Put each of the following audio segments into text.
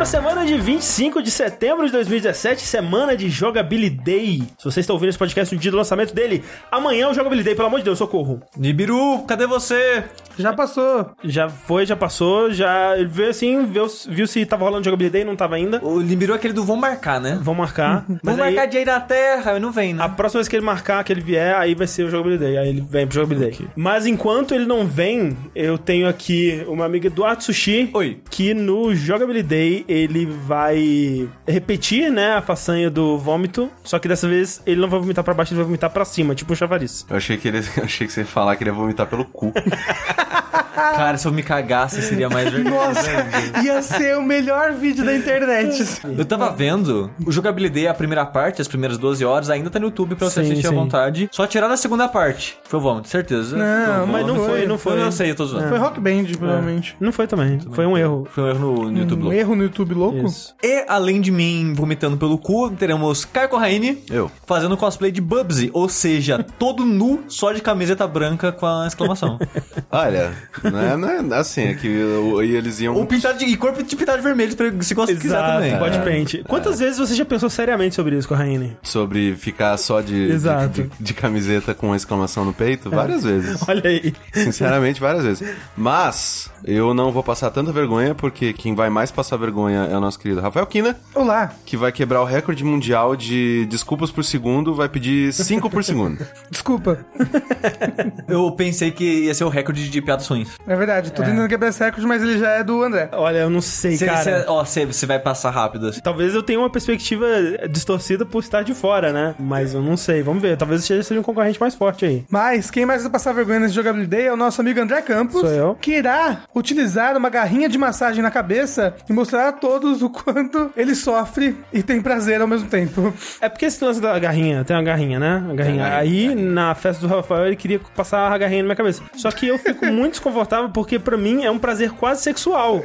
Para a semana de 25 de setembro de 2017, semana de Jogabilidade. Se você está ouvindo esse podcast no dia do lançamento dele, amanhã é o Jogabilidade, pelo amor de Deus, socorro. Nibiru, cadê você? Já passou. Já foi, já passou, já ele veio assim, viu, viu se tava rolando Jogabilidade e não tava ainda. O Nibiru é aquele do vão marcar, né? Vão marcar. Vão mas aí, marcar dia aí na Terra, não vem, né? a próxima vez que ele marcar, que ele vier, aí vai ser o Jogabilidade. Aí ele vem pro Jogabilidade. Mas enquanto ele não vem, eu tenho aqui uma amiga Eduardo Sushi. Oi. que no Jogabilidade ele vai repetir, né, a façanha do vômito, só que dessa vez ele não vai vomitar pra baixo, ele vai vomitar pra cima, tipo um chavariz. Eu achei que, ele, eu achei que você ia falar que ele ia vomitar pelo cu. Cara, se eu me cagasse, seria mais verdade. Nossa, ia ser o melhor vídeo da internet. Eu tava vendo, o Jogabilidade, a primeira parte, as primeiras 12 horas, ainda tá no YouTube pra você Sim, assistir à sim. vontade. Só tirar a segunda parte. Foi o vômito, certeza. Não, Mas não foi, não foi. Eu não sei, eu tô zoando. Foi Rock Band, provavelmente. Não foi também, foi um erro. Foi um erro no, no YouTube Um louco. erro no YouTube louco? Isso. E além de mim vomitando pelo cu, teremos Caio Corraine Eu. fazendo cosplay de Bubsy, ou seja, todo nu, só de camiseta branca com a exclamação. Olha, não é, não é assim, é que o- e eles iam. Ou pintado de e corpo de pintado de vermelho, se você quiser também. body É. paint. Quantas vezes você já pensou seriamente sobre isso, Corraine? Sobre ficar só de, Exato. de, de- de camiseta com uma exclamação no peito? Várias vezes. Olha aí. Sinceramente, várias vezes. Mas eu não vou passar tanta vergonha, porque quem vai mais passar vergonha é o nosso querido Rafael Kina, Olá. que vai quebrar o recorde mundial de desculpas por segundo, vai pedir 5 por segundo. Desculpa. Eu pensei que ia ser o recorde de piadas ruins. É verdade, tô tentando quebrar esse recorde, mas ele já é do André. Olha, eu não sei, Cê, cara. cê- ó, você vai passar rápido assim. Talvez eu tenha uma perspectiva distorcida por estar de fora, né? Mas eu não sei. Vamos ver. Talvez seja seja um concorrente mais forte aí. Mas quem mais vai passar vergonha nesse jogabilidade é o nosso amigo André Campos. Sou eu. Que irá utilizar uma garrinha de massagem na cabeça e mostrar a todos o quanto ele sofre e tem prazer ao mesmo tempo. É porque esse lance da garrinha, tem uma garrinha, né? A garrinha. garrinha, Aí, na festa do Rafael, ele queria passar a garrinha na minha cabeça. Só que eu fico muito desconfortável porque, pra mim, é um prazer quase sexual.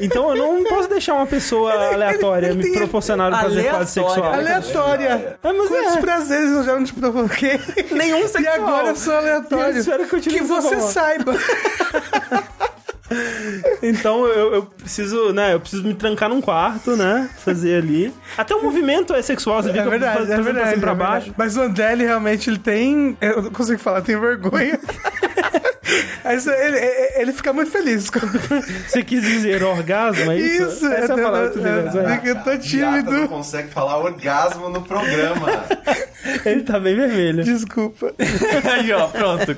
Então eu não posso deixar uma pessoa aleatória me proporcionar um prazer quase sexual. Aleatória. É, mas Quantos é. prazeres eu já não te provoquei? Nenhum E sexual. agora eu sou aleatório. Eu espero que eu te que você saiba. Então eu, eu preciso, né? Eu preciso me trancar num quarto, né? Fazer ali. Até o movimento é sexual, você É fica verdade, fazendo é pra verdade. cima pra é baixo. Mas o André, realmente ele tem. Eu não consigo falar, tem vergonha. Ele, ele, fica muito feliz. Você quis dizer orgasmo, é isso? Isso, Essa é a eu- palavra que tu eu- tô tímido. consegue falar orgasmo no programa. Ele tá bem vermelho. Desculpa. Aí, ó, pronto.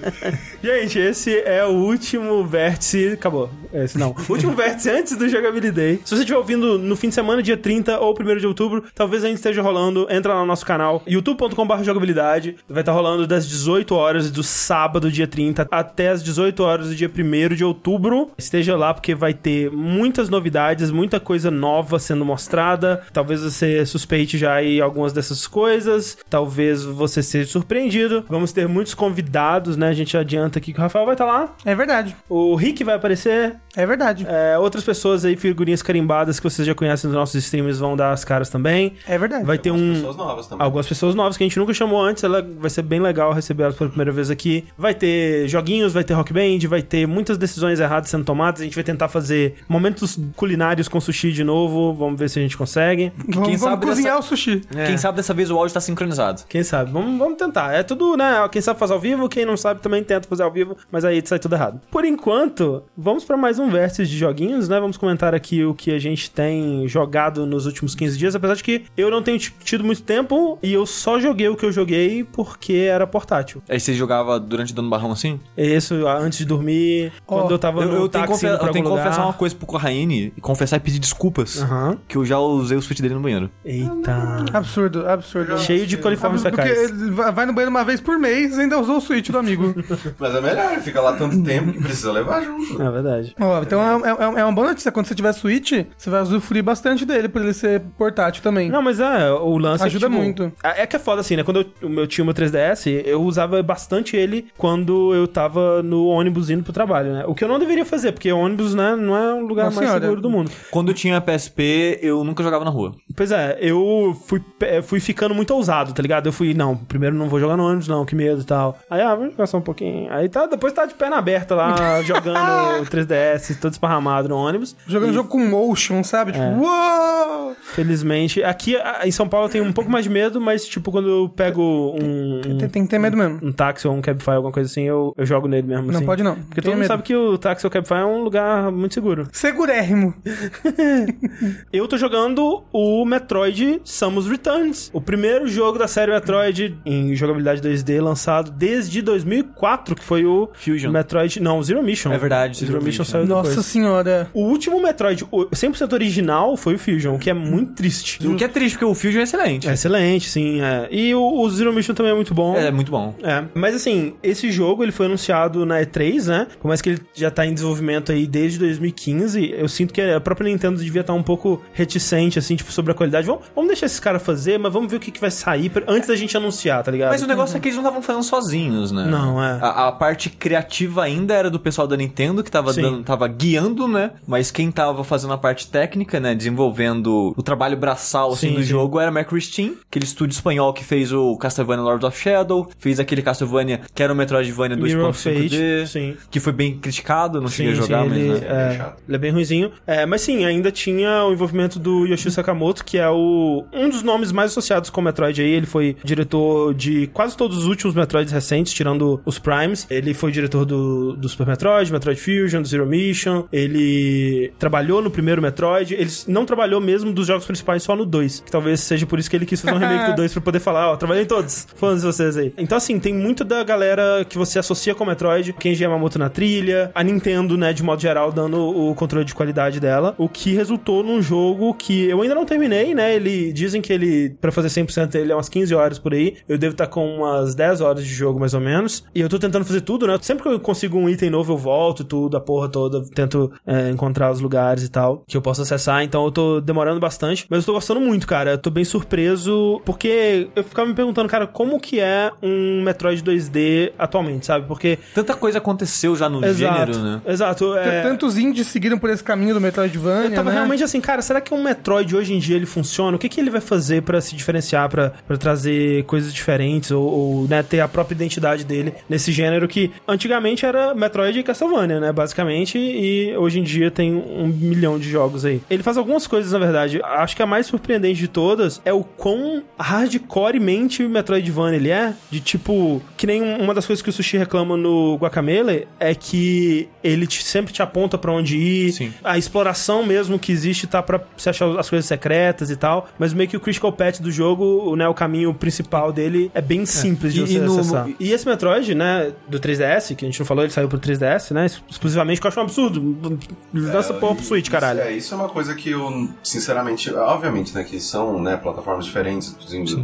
Gente, esse é o último vértice. Acabou. Esse não. O último vértice antes do Jogabilidade. Se você estiver ouvindo no fim de semana, dia 30 ou 1 de outubro, talvez ainda esteja rolando. Entra lá no nosso canal, youtube.com.br jogabilidade. Vai estar rolando das 18 horas do sábado, dia 30, até as 18 horas do dia 1 de outubro. Esteja lá porque vai ter muitas novidades, muita coisa nova sendo mostrada. Talvez você suspeite já aí algumas dessas coisas. Talvez você seja surpreendido. Vamos ter muitos convidados, né? A gente adianta aqui que o Rafael vai estar lá. É verdade. O Rick vai aparecer. É verdade. É, outras pessoas aí, figurinhas carimbadas que vocês já conhecem dos nossos streamers vão dar as caras também. É verdade. Vai ter um. Pessoas novas também. Algumas pessoas novas que a gente nunca chamou antes, ela vai ser bem legal receber elas pela primeira vez aqui. Vai ter joguinhos, vai ter rock band, vai ter muitas decisões erradas sendo tomadas. A gente vai tentar fazer momentos culinários com sushi de novo. Vamos ver se a gente consegue. Vamos, Quem vamos sabe cozinhar dessa- o sushi. Quem sabe dessa vez o áudio tá sincronizado. Quem sabe? Vamos, vamos tentar. É tudo, né? Quem sabe fazer ao vivo, quem não sabe também tenta fazer ao vivo, mas aí sai tudo errado. Por enquanto, vamos pra mais um vértice de joguinhos, né? Vamos comentar aqui o que a gente tem jogado nos últimos 15 dias, apesar de que eu não tenho tido muito tempo e eu só joguei o que eu joguei porque era portátil. Aí você jogava durante dando barrão assim? Isso, antes de dormir, quando eu tava Eu, no eu tenho, que táxi confe- indo pra eu tenho que confessar uma coisa pro Corraine, e confessar e pedir desculpas. Aham. Que eu já usei o switch dele no banheiro. Eita. Absurdo, absurdo. Cheio de coliformes ele vai vai no banheiro uma vez por mês e ainda usou o Switch do amigo. Mas é melhor, fica lá tanto tempo que precisa levar junto. É verdade. Então é, é- é uma boa notícia. Quando você tiver Switch, você vai usufruir bastante dele por ele ser portátil também. Não, mas é, o lance Ajuda é que, tipo, muito. É é que é foda assim, né? Quando eu, o meu tinha o meu 3DS, eu usava bastante ele quando eu tava no ônibus indo pro trabalho, né? O que eu não deveria fazer, porque ônibus, né, não é um lugar Nossa mais senhora. seguro do mundo. Quando eu tinha PSP, eu nunca jogava na rua. Pois é, eu fui, pe- fui ficando muito ousado, tá ligado? Eu fui, não, primeiro não vou jogar no ônibus, não, que medo e tal. Aí, ah, vou jogar só um pouquinho. Aí tá, depois tá de perna aberta lá, jogando 3DS FPS todo esparramado no ônibus. Jogando jogo com motion, sabe? Tipo, uou! Felizmente. Aqui em São Paulo eu tenho um pouco mais de medo, mas tipo, quando eu pego um, um, Tem, tem que ter medo mesmo. um táxi ou um Cabify, alguma coisa assim, eu, eu jogo nele mesmo. Não assim. pode não. Porque Tenha todo mundo medo. sabe que o táxi ou o Cabify é um lugar muito seguro. Segurérrimo. Eu tô jogando o Metroid Samus Returns, o primeiro jogo da série Metroid em jogabilidade 2D lançado desde 2004, que foi o Fusion. Metroid, não, o Zero Mission. É verdade, Zero, Zero Mission Mission. saiu Nossa depois. senhora. O último Metroid, o 100% original, foi o Fusion, o que é muito triste. O que é triste, porque o Fusion é excelente. É excelente, sim. É. E o, o Zero Mission também é muito bom. É, muito bom. É, mas assim, esse jogo ele foi anunciado na E3, né? Por mais que ele já tá em desenvolvimento aí desde 2015, eu sinto que a própria Nintendo devia estar um pouco reticente, assim, tipo, sobre a qualidade. Vamos, vamos deixar esses caras fazer, mas vamos ver o que, que vai sair pra- antes da gente anunciar, tá ligado? Mas o negócio é que eles não estavam fazendo sozinhos, né? Não, é. A, a parte criativa ainda era do pessoal da Nintendo, que tava, dando, tava guiando, né? Mas quem tava fazendo a parte técnica, né? Desenvolvendo o trabalho braçal, assim, Sim, do sim. jogo era a Mercury Steam, aquele estúdio espanhol que fez o Castlevania Lord of Shadow, fez aquele Castlevania que era o Metroidvania Mirror of 2.5D, Fate, sim. que foi bem criticado, não cheguei a jogar, sim, mas... ele, né? é bem é, chato. ele é bem ruizinho. É, mas sim, ainda tinha o envolvimento do Yoshio Sakamoto, que é o, um dos nomes mais associados com o Metroid aí. Ele foi diretor de quase todos os últimos Metroids recentes, tirando os Primes. Ele foi diretor do, do Super Metroid, Metroid Fusion, do Zero Mission. Ele trabalhou no primeiro Metroid. Ele não trabalhou mesmo dos jogos principais só no 2. Que talvez seja por isso que ele quis fazer um remake do 2 pra poder falar, ó, trabalhei em todos. Fãs de vocês aí. Então, assim, tem muito da galera que você associa com o Metroid, Kenji Yamamoto na trilha, a Nintendo, né, de modo geral, dando o controle de qualidade dela, o que resultou num jogo que eu ainda não terminei, né? Ele dizem que ele pra fazer 100% ele é umas 15 horas por aí. Eu devo estar com umas 10 horas de jogo mais ou menos. E eu tô tentando fazer tudo, né? Sempre que eu consigo um item novo, eu volto tudo, a porra toda, tento é, encontrar os lugares e tal que eu posso acessar. Então eu tô demorando bastante, mas eu tô gostando muito, cara. Eu tô bem surpreso porque eu ficava me perguntando, cara, como que é um Metroid 2D atualmente, sabe? Porque Tanta coisa aconteceu já no Exato. gênero, né? Exato. É... Tantos indies seguiram por esse caminho do Metroidvania, Eu tava né? realmente assim, cara, será que um Metroid hoje em dia ele funciona? O que, que ele vai fazer pra se diferenciar, pra pra trazer coisas diferentes ou, ou, né, ter a própria identidade dele nesse gênero que antigamente era Metroid e Castlevania, né, basicamente, e hoje em dia tem um milhão de jogos aí. Ele faz algumas coisas, na verdade. Acho que a mais surpreendente de todas é o quão hardcoremente Metroidvania ele é, de tipo, que nem uma das coisas que o Sushi reclama no Guacamele é que ele te- sempre te aponta pra onde ir, Sim. a exploração mesmo que existe tá pra você achar as coisas secretas e tal, mas meio que o critical path do jogo, né, o caminho principal dele é bem simples de E- você e no- acessar. E esse Metroid, né, do 3DS, que a gente não falou, ele saiu pro 3DS, né, exclusivamente, que eu acho um absurdo. Lança porra pro Switch, Isso caralho. é, isso é uma coisa que eu, sinceramente, obviamente, né, que são, né, plataformas diferentes,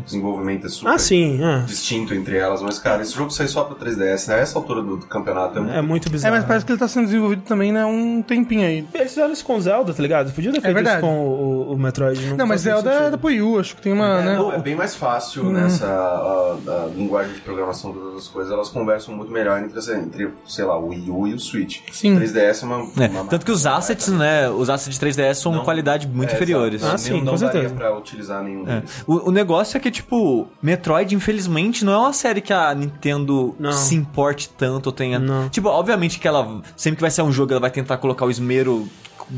desenvolvimento é super Ah, sim, é. distinto entre elas, mas, cara, esse jogo saiu só pro 3DS, né, essa altura do, do campeonato é muito... É muito É, bizarro. mas parece que ele tá sendo desenvolvido também, né, um tempinho aí. Eles fizeram isso com Zelda, tá ligado? Podia ter feito isso com o, o Metroid. Não, mas faz Zelda é da Wii U, acho que tem uma, É, né? não, é bem mais fácil nessa a, a linguagem de programação de todas as coisas, elas conversam muito melhor entre, essa- entre sei lá, o Wii U e o Switch. Sim. 3DS é uma... É, uma tanto que os assets, né? Os assets de 3DS são Não. qualidade muito É, inferiores. Ah, sim, não, não com certeza. pra utilizar nenhum É. deles. O, o negócio é que, tipo, Metroid, infelizmente, não é uma série que a Nintendo Não. se importe tanto, ou tenha. Não. Tipo, obviamente que ela, sempre que vai ser um jogo, ela vai tentar colocar o esmero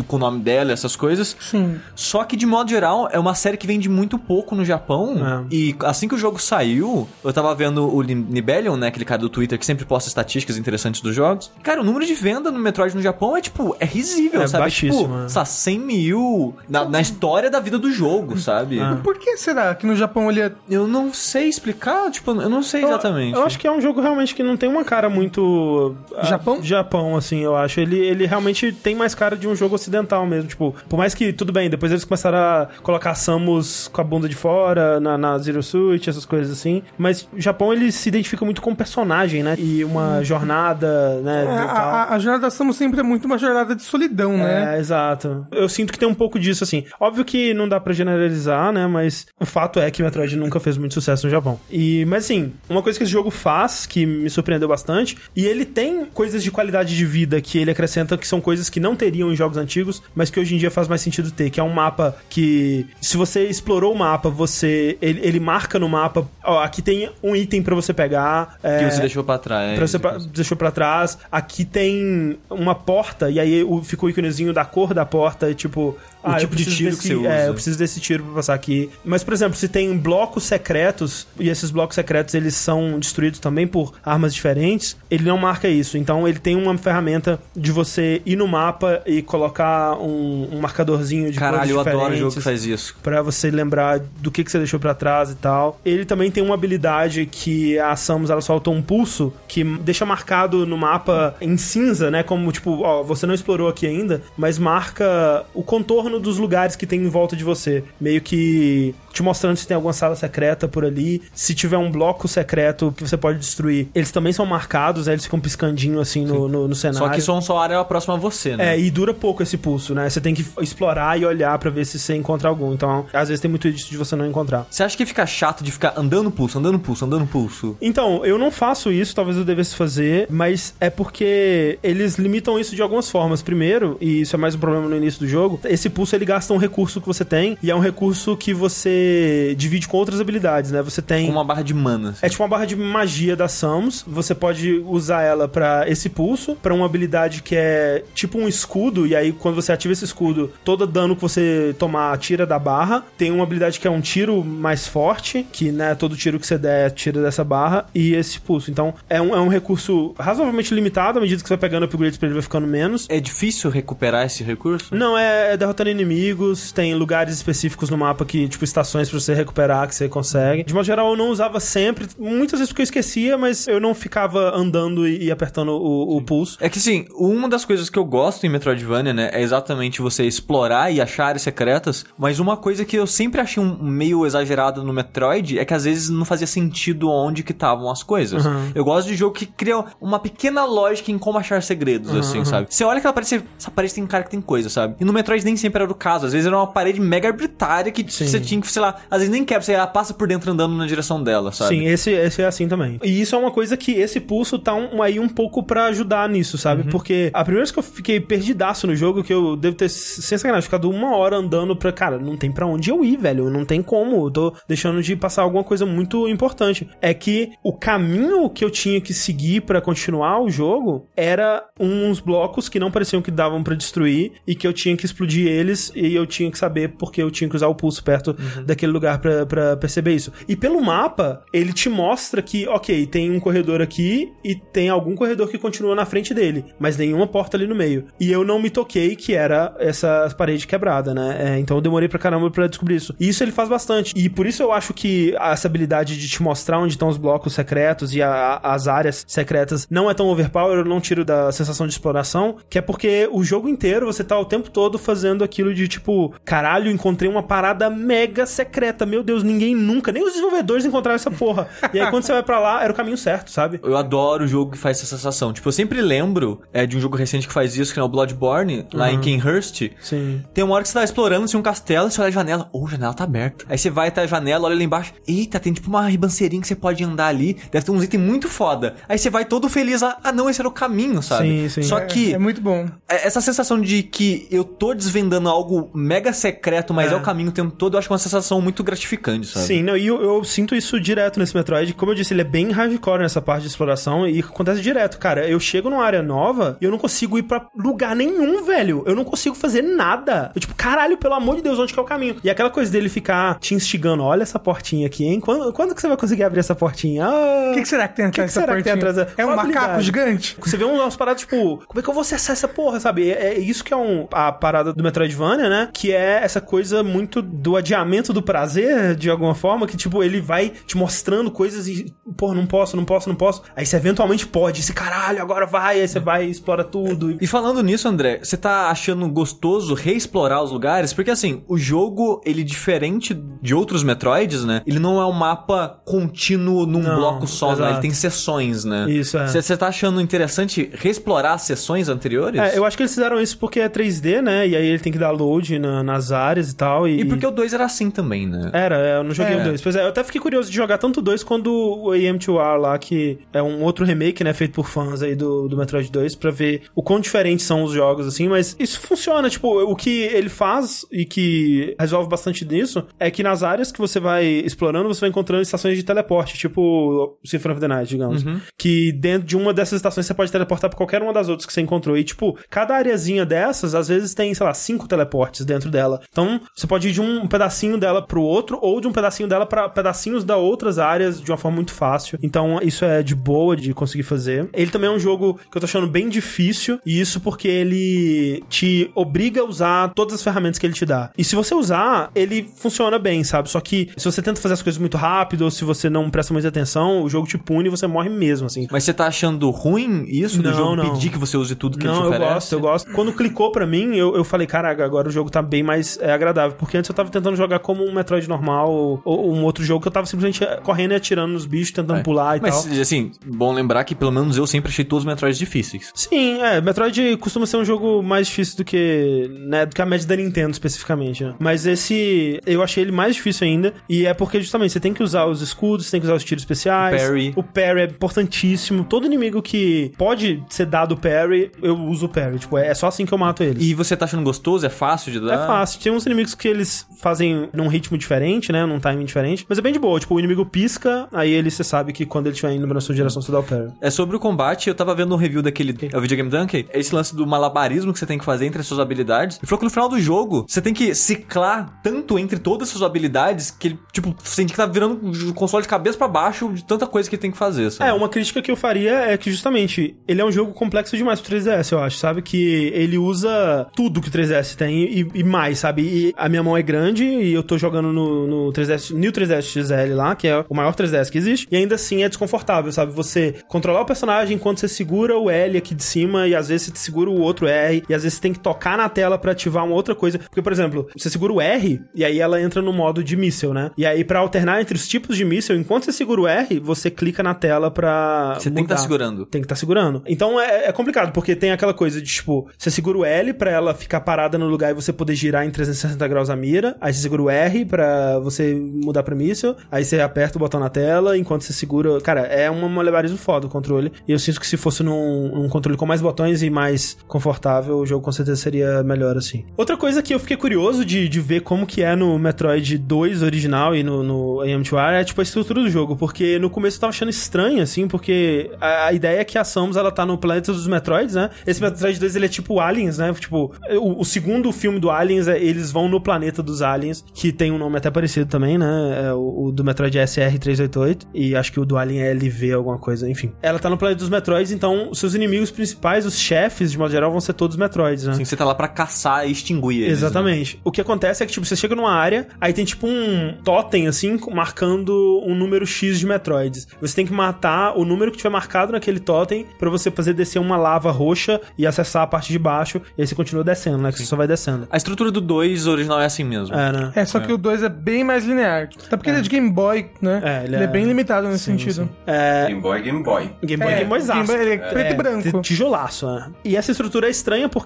com o nome dela, essas coisas. Sim. Só que, de modo geral, é uma série que vende muito pouco no Japão. É. E assim que o jogo saiu, eu tava vendo o Nibelion, né? Aquele cara do Twitter que sempre posta estatísticas interessantes dos jogos. Cara, o número de venda no Metroid no Japão é, tipo, é risível, É sabe? baixíssimo, tipo, é. sabe, 100 mil na, na história da vida do jogo, sabe? É. Por que será que no Japão ele é... Eu não sei explicar, tipo, eu não sei exatamente. Eu, eu acho que é um jogo realmente que não tem uma cara muito. ah, Japão? Japão, assim, eu acho. Ele, ele realmente tem mais cara de um jogo ocidental mesmo. Tipo, por mais que, tudo bem, depois eles começaram a colocar Samus com a bunda de fora, na, na Zero Suit, essas coisas assim. Mas o Japão, ele se identifica muito com o personagem, né? E uma jornada, né? A, tal. a, a jornada da Samus sempre é muito uma jornada de solidão, né? É, exato. Eu sinto que tem um pouco disso, assim. Óbvio que não dá pra generalizar, né? Mas o fato é que Metroid nunca fez muito sucesso no Japão. E, mas assim, uma coisa que esse jogo faz, que me surpreendeu bastante, e ele tem coisas de qualidade de vida que ele acrescenta, que são coisas que não teriam em jogos antigos, mas que hoje em dia faz mais sentido ter, que é um mapa que, se você explorou o mapa, você ele, ele marca no mapa, ó, aqui tem um item pra você pegar. Que é, você deixou pra trás. Pra você pra- deixou pra trás. Aqui tem uma porta, e aí o- ficou o íconezinho da cor da porta, e tipo. ah, eu tipo de tiro desse, que você É, usa. eu preciso desse tiro pra passar aqui. Mas, por exemplo, se tem blocos secretos, e esses blocos secretos eles são destruídos também por armas diferentes, ele não marca isso. Então ele tem uma ferramenta de você ir no mapa e colocar um, um marcadorzinho de Caralho, eu adoro jogo que faz isso. Pra você lembrar do que, que você deixou pra trás e tal. Ele também tem uma habilidade que a Samus ela soltou um pulso que deixa marcado no mapa em cinza, né? Como tipo, ó, você não explorou aqui ainda, mas marca o contorno dos lugares que tem em volta de você. Meio que te mostrando se tem alguma sala secreta por ali. Se tiver um bloco secreto que você pode destruir, eles também são marcados, né? Eles ficam piscandinho assim no, no, no cenário. Só que são só área próxima a você, né? É, e dura pouco esse pulso, né? Você tem que explorar e olhar pra ver se você encontra algum. Então, às vezes tem muito disso de você não encontrar. Você acha que fica chato de ficar andando pulso, andando pulso, andando pulso? Então, eu não faço isso, talvez eu devesse fazer, mas é porque eles limitam isso de algumas formas. Primeiro, e isso é mais um problema no início do jogo, esse pulso ele gasta um recurso que você tem, e é um recurso que você divide com outras habilidades, né? Você tem. Com uma barra de mana. assim. É tipo uma barra de magia da Samus. Você pode usar ela pra esse pulso, pra uma habilidade que é tipo um escudo, e aí quando você ativa esse escudo, todo dano que você tomar tira da barra. Tem uma habilidade que é um tiro mais forte, que né, todo tiro que você der tira dessa barra, e esse pulso. Então é um, é um recurso razoavelmente limitado, à medida que você vai pegando upgrades pra ele vai ficando menos. É difícil recuperar esse recurso? Não, é, é derrotando inimigos, tem lugares específicos no mapa que, tipo, estações pra você recuperar que você consegue. De modo geral, eu não usava sempre, muitas vezes porque eu esquecia, mas eu não ficava andando e, e apertando o, o pulso. É que assim, uma das coisas que eu gosto em Metroidvania, né, é exatamente você explorar e achar áreas secretas, mas uma coisa que eu sempre achei um meio exagerado no Metroid é que às vezes não fazia sentido onde que estavam as coisas. Eu gosto de jogo que cria uma pequena lógica em como achar segredos, assim, sabe? Você olha aquela parede, você- essa parede tem cara que tem coisa, sabe? E no Metroid nem sempre era o caso, às vezes era uma parede mega arbitrária que Sim. você tinha que, sei lá, às vezes nem quebra, você passa por dentro andando na direção dela, sabe? Sim, esse, esse é assim também. E isso é uma coisa que esse pulso tá um- aí um pouco pra ajudar nisso, sabe? Porque a primeira vez que eu fiquei perdidaço no jogo, que eu devo ter, sem sacanagem, ficado uma hora andando pra. Cara, não tem pra onde eu ir, velho. Não tem como. Eu tô deixando de passar alguma coisa muito importante. É que o caminho que eu tinha que seguir pra continuar o jogo era uns blocos que não pareciam que davam pra destruir e que eu tinha que explodir eles e eu tinha que saber porque eu tinha que usar o pulso perto daquele lugar pra perceber isso. E pelo mapa, ele te mostra que, ok, tem um corredor aqui e tem algum corredor que continua na frente dele, mas nenhuma porta ali no meio. E eu não me toquei que era essa parede quebrada, né? É, então eu demorei pra caramba pra descobrir isso. E isso ele faz bastante. E por isso eu acho que essa habilidade de te mostrar onde estão os blocos secretos e a- as áreas secretas não é tão overpower, eu não tiro da sensação de exploração, que é porque o jogo inteiro você tá o tempo todo fazendo aquilo de tipo, caralho, encontrei uma parada mega secreta. Meu Deus, ninguém nunca, nem os desenvolvedores encontraram essa porra. E aí quando você vai pra lá, era o caminho certo, sabe? Eu adoro o jogo que faz essa sensação. Tipo, eu sempre lembro é, de um jogo recente que faz isso, que é o Bloodborne, lá em Kenhurst. Sim. Tem uma hora que você tá explorando assim, um castelo, você olha a janela, ô, a janela tá aberta. Aí você vai até a janela, olha lá embaixo, eita, tem tipo uma ribanceirinha que você pode andar ali, deve ter uns itens muito foda. Aí você vai todo feliz, ah, ah, não, esse era o caminho, sabe? Sim, sim. Só É- que É, muito bom. é- essa sensação de que eu tô desvendando algo mega secreto, mas é, É. o caminho o tempo todo, eu acho que é uma sensação muito gratificante, sabe? Sim, não, e eu, eu sinto isso direto nesse Metroid. Como eu disse, ele é bem hardcore nessa parte de exploração e acontece direto, cara. Eu chego numa área nova e eu não consigo ir pra lugar nenhum, velho. Eu não consigo fazer nada. Eu, tipo, caralho, pelo amor de Deus, onde que é o caminho? E aquela coisa dele ficar te instigando, olha essa portinha aqui, hein? Quando, quando que você vai conseguir abrir essa portinha? Ah, O que, que será que tem atrás dessa será que tem portinha? atrás da- É um macaco gigante? Você vê umas paradas, tipo, como é que eu vou acessar essa porra, sabe? É, é isso que é um, a parada do Metroidvania, né? Que é essa coisa muito do adiamento do prazer, de alguma forma, que, tipo, ele vai te mostrando coisas e, porra, não posso, não posso, não posso. Aí você eventualmente pode, esse caralho, agora vai, aí você vai e explora tudo. E falando nisso, André, você tá achando gostoso reexplorar os lugares? Porque assim, o jogo, ele diferente de outros Metroids, né? Ele não é um mapa contínuo num Não, bloco só, né? Ele tem sessões, né? Isso, é. Você tá achando interessante reexplorar as sessões anteriores? É, eu acho que eles fizeram isso porque é 3D, né? E aí ele tem que dar load na- nas áreas e tal. E, E porque o 2 era assim também, né? Era, é, eu não joguei É. o 2. Pois é, eu até fiquei curioso de jogar tanto o 2 quanto o AM2R lá, que é um outro remake, né, feito por fãs aí do, do Metroid 2, pra ver o quão diferentes são os jogos, assim. mas isso funciona. Tipo, o que ele faz e que resolve bastante disso é que nas áreas que você vai explorando, você vai encontrando estações de teleporte, tipo Symphony of the Night, digamos. Que dentro de uma dessas estações você pode teleportar pra qualquer uma das outras que você encontrou. E, tipo, cada areazinha dessas, às vezes tem, sei lá, cinco teleportes dentro dela. Então, você pode ir de um pedacinho dela pro outro, ou de um pedacinho dela pra pedacinhos da outras áreas de uma forma muito fácil. Então, isso é de boa de conseguir fazer. Ele também é um jogo que eu tô achando bem difícil, e isso porque ele te obriga a usar todas as ferramentas que ele te dá. E se você usar, ele funciona bem, sabe? Só que se você tenta fazer as coisas muito rápido, ou se você não presta muita atenção, o jogo te pune e você morre mesmo, assim. Mas você tá achando ruim isso do Não, jogo não. pedir que você use tudo que ele te Não, eu oferece? gosto, eu gosto. Quando clicou pra mim, eu, eu falei, caraca, agora o jogo tá bem mais é, agradável. Porque antes eu tava tentando jogar como um Metroid normal ou, ou um outro jogo que eu tava simplesmente é, correndo e atirando nos bichos, tentando É. pular e Mas, tal. assim, bom lembrar que pelo menos eu sempre achei todos os Metroids difíceis. Sim, é, Metroid costuma ser um jogo mais difícil do que, né, do que a média da Nintendo especificamente, né? Mas esse, eu achei ele mais difícil ainda, e é porque justamente você tem que usar os escudos, você tem que usar os tiros especiais. O parry. O parry é importantíssimo. Todo inimigo que pode ser dado parry, eu uso o parry. Tipo, é só assim que eu mato eles. E você tá achando gostoso? É fácil de dar? É fácil. Tem uns inimigos que eles fazem num ritmo diferente, né? Num timing diferente. Mas é bem de boa. Tipo, o inimigo pisca, aí ele você sabe que quando ele estiver indo na sua direção, você dá o parry. É sobre o combate, eu tava vendo um review daquele é o Videogame Donkey, esse lance do malabarismo que você tem que fazer entre as suas habilidades. E falou que no final do jogo, você tem que ciclar tanto entre todas as suas habilidades que ele, tipo, sente que tá virando o console de cabeça pra baixo de tanta coisa que ele tem que fazer, sabe? É, uma crítica que eu faria é que justamente ele é um jogo complexo demais pro 3DS, eu acho, sabe? Que ele usa tudo que o 3DS tem e, e mais, sabe? E a minha mão é grande e eu tô jogando no, no 3DS, New 3DS XL lá, que é o maior 3DS que existe, e ainda assim é desconfortável, sabe? Você controlar o personagem enquanto você segura o L aqui de cima e às vezes você segura o outro R e às vezes você tem que tocar na tela pra ativar uma outra coisa. Porque, por exemplo, você segura o R e aí ela entra no modo de míssel, né? E aí pra alternar entre os tipos de míssel, enquanto você segura o R, você clica na tela pra Você tem que mudar. estar segurando. Tem que estar segurando. Então é, é complicado, porque tem aquela coisa de, tipo, você segura o L pra ela ficar parada no lugar e você poder girar em 360 graus a mira. Aí você segura o R pra você mudar pra míssil. Aí você aperta o botão na tela enquanto você segura. Cara, é um malabarismo foda o controle. E eu sinto que se fosse num, num controle com mais botões e mais confortável, o jogo com certeza seria melhor assim. Outra coisa que eu fiquei curioso de, de ver como que é no Metroid 2 original e no, no AM2R é tipo a estrutura do jogo, porque no começo eu tava achando estranho, assim, porque a, a ideia é que a Samus ela tá no planeta dos Metroids, né? Esse Metroid 2 ele é tipo Aliens, né? Tipo, o, o segundo filme do Aliens, é, eles vão no planeta dos Aliens, que tem um nome até parecido também, né? É o, o do Metroid é SR388, e acho que o do Alien é LV, alguma coisa, enfim. Ela tá no planeta dos Metroids, então seus inimigos principais, os chefes, de modo geral, vão ser todos Metroids, né? Assim, você tá lá pra caçar e extinguir eles. né? Exatamente. O que acontece é que, tipo, você chega numa área, aí tem, tipo, um totem, assim, marcando um número X de Metroids. Você tem que matar o número que tiver marcado naquele totem pra você fazer descer uma lava roxa e acessar a parte de baixo, e aí você continua descendo, né? Que você só vai descendo. A estrutura do 2 original é assim mesmo. É, né? É, só que o 2 é bem mais linear. Até porque ele é de Game Boy, né? É, ele ele, é... é- bem limitado nesse Sim, sentido. sim. É, Game Boy, Game Boy. Game Boy, É, Game Boy Game Boy, ele é preto e branco. Tijolaço, né? E essa estrutura é estranha porque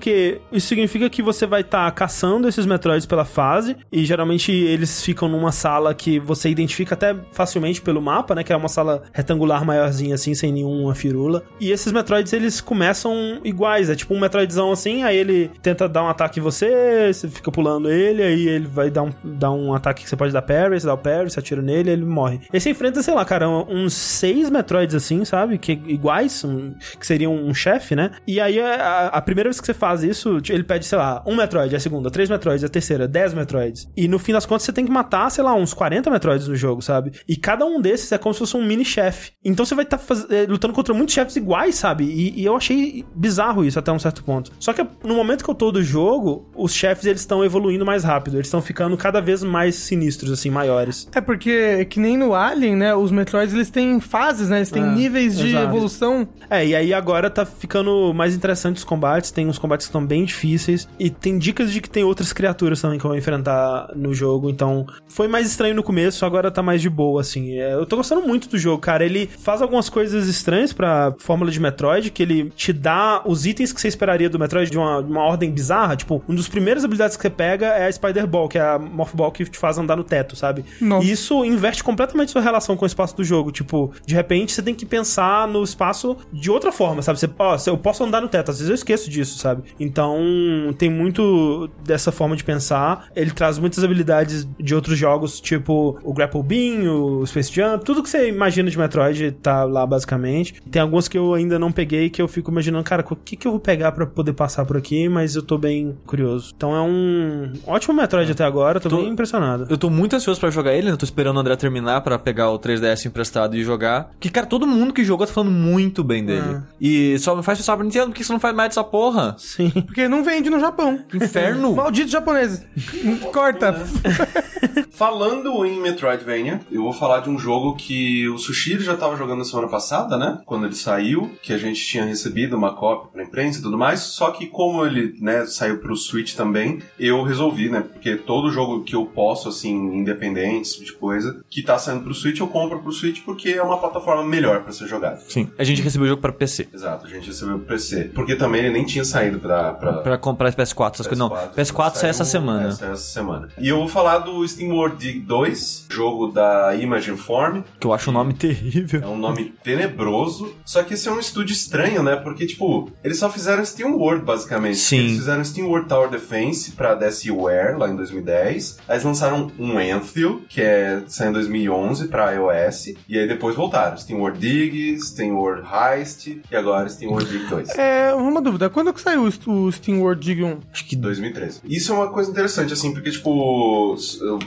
isso significa que você vai estar caçando esses Metroids pela fase e geralmente eles ficam numa sala que você identifica até facilmente pelo mapa, né? Que é uma sala retangular maiorzinha assim, sem nenhuma firula. E esses Metroids, eles começam iguais. É tipo um Metroidzão assim, aí ele tenta dar um ataque em você, você fica pulando ele, aí ele vai dar um, dar um ataque que você pode dar parry, você dá o parry, você atira nele, ele morre. E você enfrenta, sei lá, cara, uns seis Metroids assim, sabe? Que iguais, um- que seriam um chefe, né? E aí a, a primeira vez que você faz isso, ele pede, sei lá, um Metroid, a segunda, três Metroids, a terceira, dez Metroids. E no fim das contas você tem que matar, sei lá, uns 40 Metroids no jogo, sabe? E cada um desses é como se fosse um mini chefe. Então você vai estar lutando contra muitos chefes iguais, sabe? E, e eu achei bizarro isso até um certo ponto. Só que no momento que eu tô do jogo, os chefes eles estão evoluindo mais rápido, eles estão ficando cada vez mais sinistros, assim, maiores. É porque, que nem no Alien, né? Os Metroids, eles têm fases, né? Eles têm É, níveis de exato. evolução. É, e aí agora tá ficando mais interessante os combates, tem uns combates que estão bem difíceis, e tem dicas de que tem outras criaturas também que vou enfrentar no jogo, então foi mais estranho no começo, agora tá mais de boa, assim. É, eu tô gostando muito do jogo, cara, ele faz algumas coisas estranhas pra fórmula de Metroid, que ele te dá os itens que você esperaria do Metroid de uma, de uma ordem bizarra, tipo, um dos primeiros habilidades que você pega é a Spider Ball, que é a Morph Ball que te faz andar no teto, sabe? Nossa. E isso inverte completamente sua relação com o espaço do jogo. Tipo, de repente você tem que pensar no espaço de outra forma, sabe? Você, ó, eu posso andar no teto, às vezes eu esqueço disso, sabe? Sabe? Então, tem muito dessa forma de pensar. Ele traz muitas habilidades de outros jogos, tipo o Grapple Beam, o Space Jump, tudo que você imagina de Metroid tá lá basicamente. Tem alguns que eu ainda não peguei que eu fico imaginando, cara, o que, que eu vou pegar para poder passar por aqui, mas eu tô bem curioso. Então é um ótimo Metroid até agora, tô, Tô- bem impressionado. Eu tô muito ansioso pra jogar ele, né? Tô esperando o André terminar pra pegar o 3DS emprestado e jogar. Que, cara, todo mundo que jogou tá falando muito bem dele. Ah. E só me faz pensar, Nintendo, por que você não faz mais dessa porra? Sim. Porque não vende no Japão. Inferno! Malditos japoneses. Corta. Falando em Metroidvania, eu vou falar de um jogo que o Sushiro já tava jogando na semana passada, né? Quando ele saiu, que a gente tinha recebido uma cópia pra imprensa e tudo mais. Só que como ele, né, saiu pro Switch também, eu resolvi, né? Porque todo jogo que eu posso, assim, independente, esse tipo de coisa, que tá saindo pro Switch, eu compro pro Switch porque é uma plataforma melhor pra ser jogado. Sim, a gente recebeu o jogo pra PC. Exato, a gente recebeu pro PC. Porque também ele nem tinha saído pra... pra... Pra comprar PS4, essas coisas. Não, PS4 sai essa semana. Sai essa semana. E eu vou falar do Steam World Dig 2, jogo da Imagine Form. Que eu acho o nome terrível. É um nome tenebroso. Só que esse é um estúdio estranho, né? Porque, tipo, eles só fizeram Steam World, basicamente. Sim. Eles fizeram Steam World Tower Defense pra DSiWare, lá em 2010. Aí eles lançaram um Anthill, que é, saiu em 2011 pra iOS. E aí depois voltaram. Steam World Dig, Steam World Heist e agora Steam World Dig 2. É, uma dúvida. Quando que saiu o o Steam World Dig 1? Acho que 2013. Isso é uma coisa interessante, assim, porque, tipo, o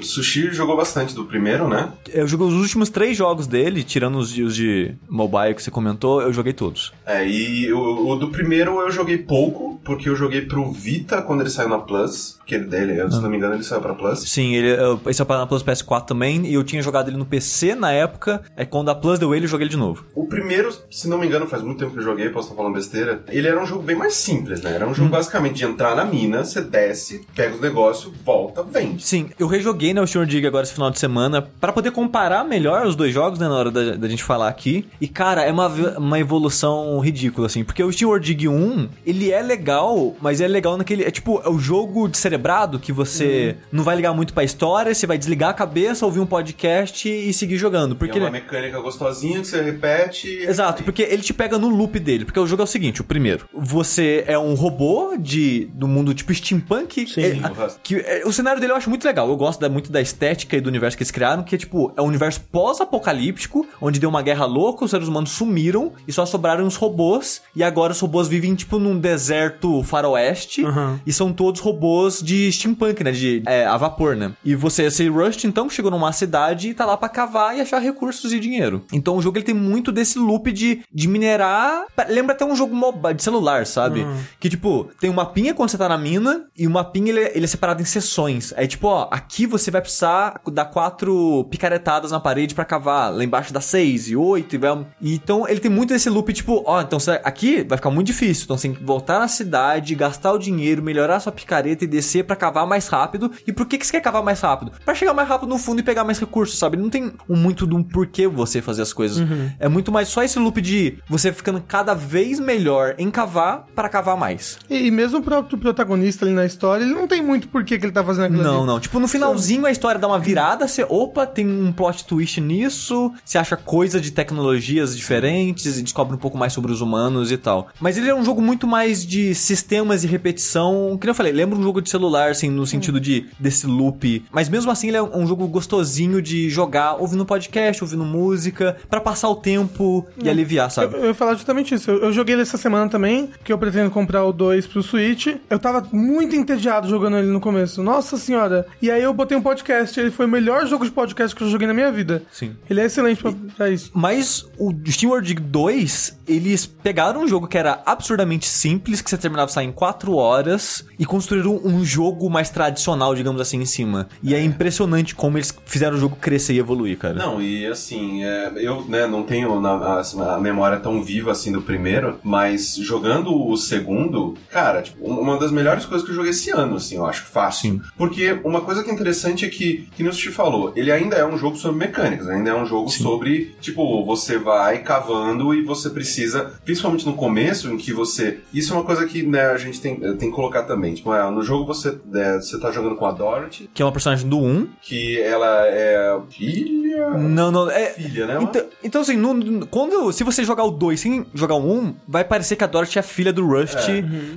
Sushi jogou bastante do primeiro, né? eu joguei os últimos três jogos dele, tirando os de, os de mobile que você comentou, eu joguei todos. É, e o, o do primeiro eu joguei pouco, porque eu joguei pro Vita quando ele saiu na Plus, que ele dele, eu, se não me engano, ele saiu pra Plus. Sim, ele, é para na Plus PS4 também, e eu tinha jogado ele no PC na época, é quando a Plus deu ele, eu joguei ele de novo. O primeiro, se não me engano, faz muito tempo que eu joguei, posso estar falando besteira. Ele era um jogo bem mais simples, né? Era um jogo basicamente de entrar na mina, você desce, pega os negócios, volta, vende. Sim, eu rejoguei né, o Steam Dig agora esse final de semana pra poder comparar melhor os dois jogos, né, na hora da, da gente falar aqui. E, cara, é uma, uma evolução ridícula, assim, porque o Steam Dig 1, ele é legal, mas é legal naquele. É tipo, é o jogo descerebrado que você não vai ligar muito pra história, você vai desligar a cabeça, ouvir um podcast e seguir jogando. E Porque é uma ele- mecânica gostosinha que você repete. e- Exato, porque ele te pega no loop dele. Porque o jogo é o seguinte: o primeiro, você é um robô de do mundo tipo steampunk. Sim. É, a- que, é, o cenário dele eu acho muito legal. Eu gosto da- muito da estética e do universo que eles criaram, que é tipo, é um universo pós-apocalíptico, onde deu uma guerra louca, os seres humanos sumiram e só sobraram os robôs. E agora os robôs vivem, tipo, num deserto faroeste. Uhum. E são todos robôs de steampunk, né? De é, a vapor, né? E você, esse Rust, então, chegou numa cidade e tá lá pra cavar e achar recursos e dinheiro. Então o jogo ele tem muito desse loop de, de minerar. Lembra até um jogo mobile, de celular, sabe? Que tipo, tem um mapinha quando você tá na mina e o mapinha ele, ele é separado em seções. Aí tipo, ó, aqui você vai precisar dar quatro picaretadas na parede pra cavar. Lá embaixo dá seis e oito e vai. E, então ele tem muito esse loop, tipo, ó, então você- aqui vai ficar muito difícil. Então você tem que voltar na cidade, gastar o dinheiro, melhorar a sua picareta e descer pra cavar mais rápido. E por que, que você quer cavar mais rápido? Pra chegar mais rápido no fundo e pegar mais recursos, sabe? Não tem um muito de um porquê você fazer as coisas. É muito mais só esse loop de você ficando cada vez melhor em cavar para cavar mais. E, e mesmo o próprio protagonista ali na história, ele não tem muito porquê que ele tá fazendo aquilo Não, ali. não. Tipo, no finalzinho a história dá uma virada, você, opa, tem um plot twist nisso, você acha coisa de tecnologias diferentes e descobre um pouco mais sobre os humanos e tal. Mas ele é um jogo muito mais de sistemas e repetição, que nem eu falei, lembra um jogo de celular, assim, no sentido de desse loop. Mas mesmo assim, ele é um jogo gostosinho de jogar, ouvindo podcast, ouvindo música, pra passar o tempo e aliviar, Eu, sabe? eu ia falar justamente isso. Eu, eu joguei ele essa semana também, porque eu pretendo comprar o 2 pro Switch. Eu tava muito entediado jogando ele no começo. Nossa senhora. E aí eu botei um podcast. Ele foi o melhor jogo de podcast que eu joguei na minha vida. Sim. Ele é excelente pra, pra isso. Mas o Steam World Dig 2, eles pegaram um jogo que era absurdamente simples, que você terminava sei lá, em 4 horas, e construíram um jogo mais tradicional, digamos assim, em cima. E é, impressionante como eles fizeram o jogo crescer e evoluir, cara. Não, e assim, é, eu né, não tenho na- a, a memória tão viva assim do primeiro, mas jogando o segundo, cara, tipo, uma das melhores coisas que eu joguei esse ano, assim, eu acho, fácil. Sim. Porque uma coisa que é interessante é que, que o Sushi falou, ele ainda é um jogo sobre mecânicas, ainda é um jogo sobre, tipo, você vai cavando e você precisa, principalmente no começo, em que você. Isso é uma coisa que né, a gente tem, tem que colocar também. Tipo, é, no jogo você, é, você tá jogando com a Dorothy, Que é uma personagem do 1. que ela é filha Não, não, é... Filha, né? Então, então assim, no- no- quando, se você jogar o 2 sem jogar o 1, vai parecer que a Dorothy é a filha do Rust.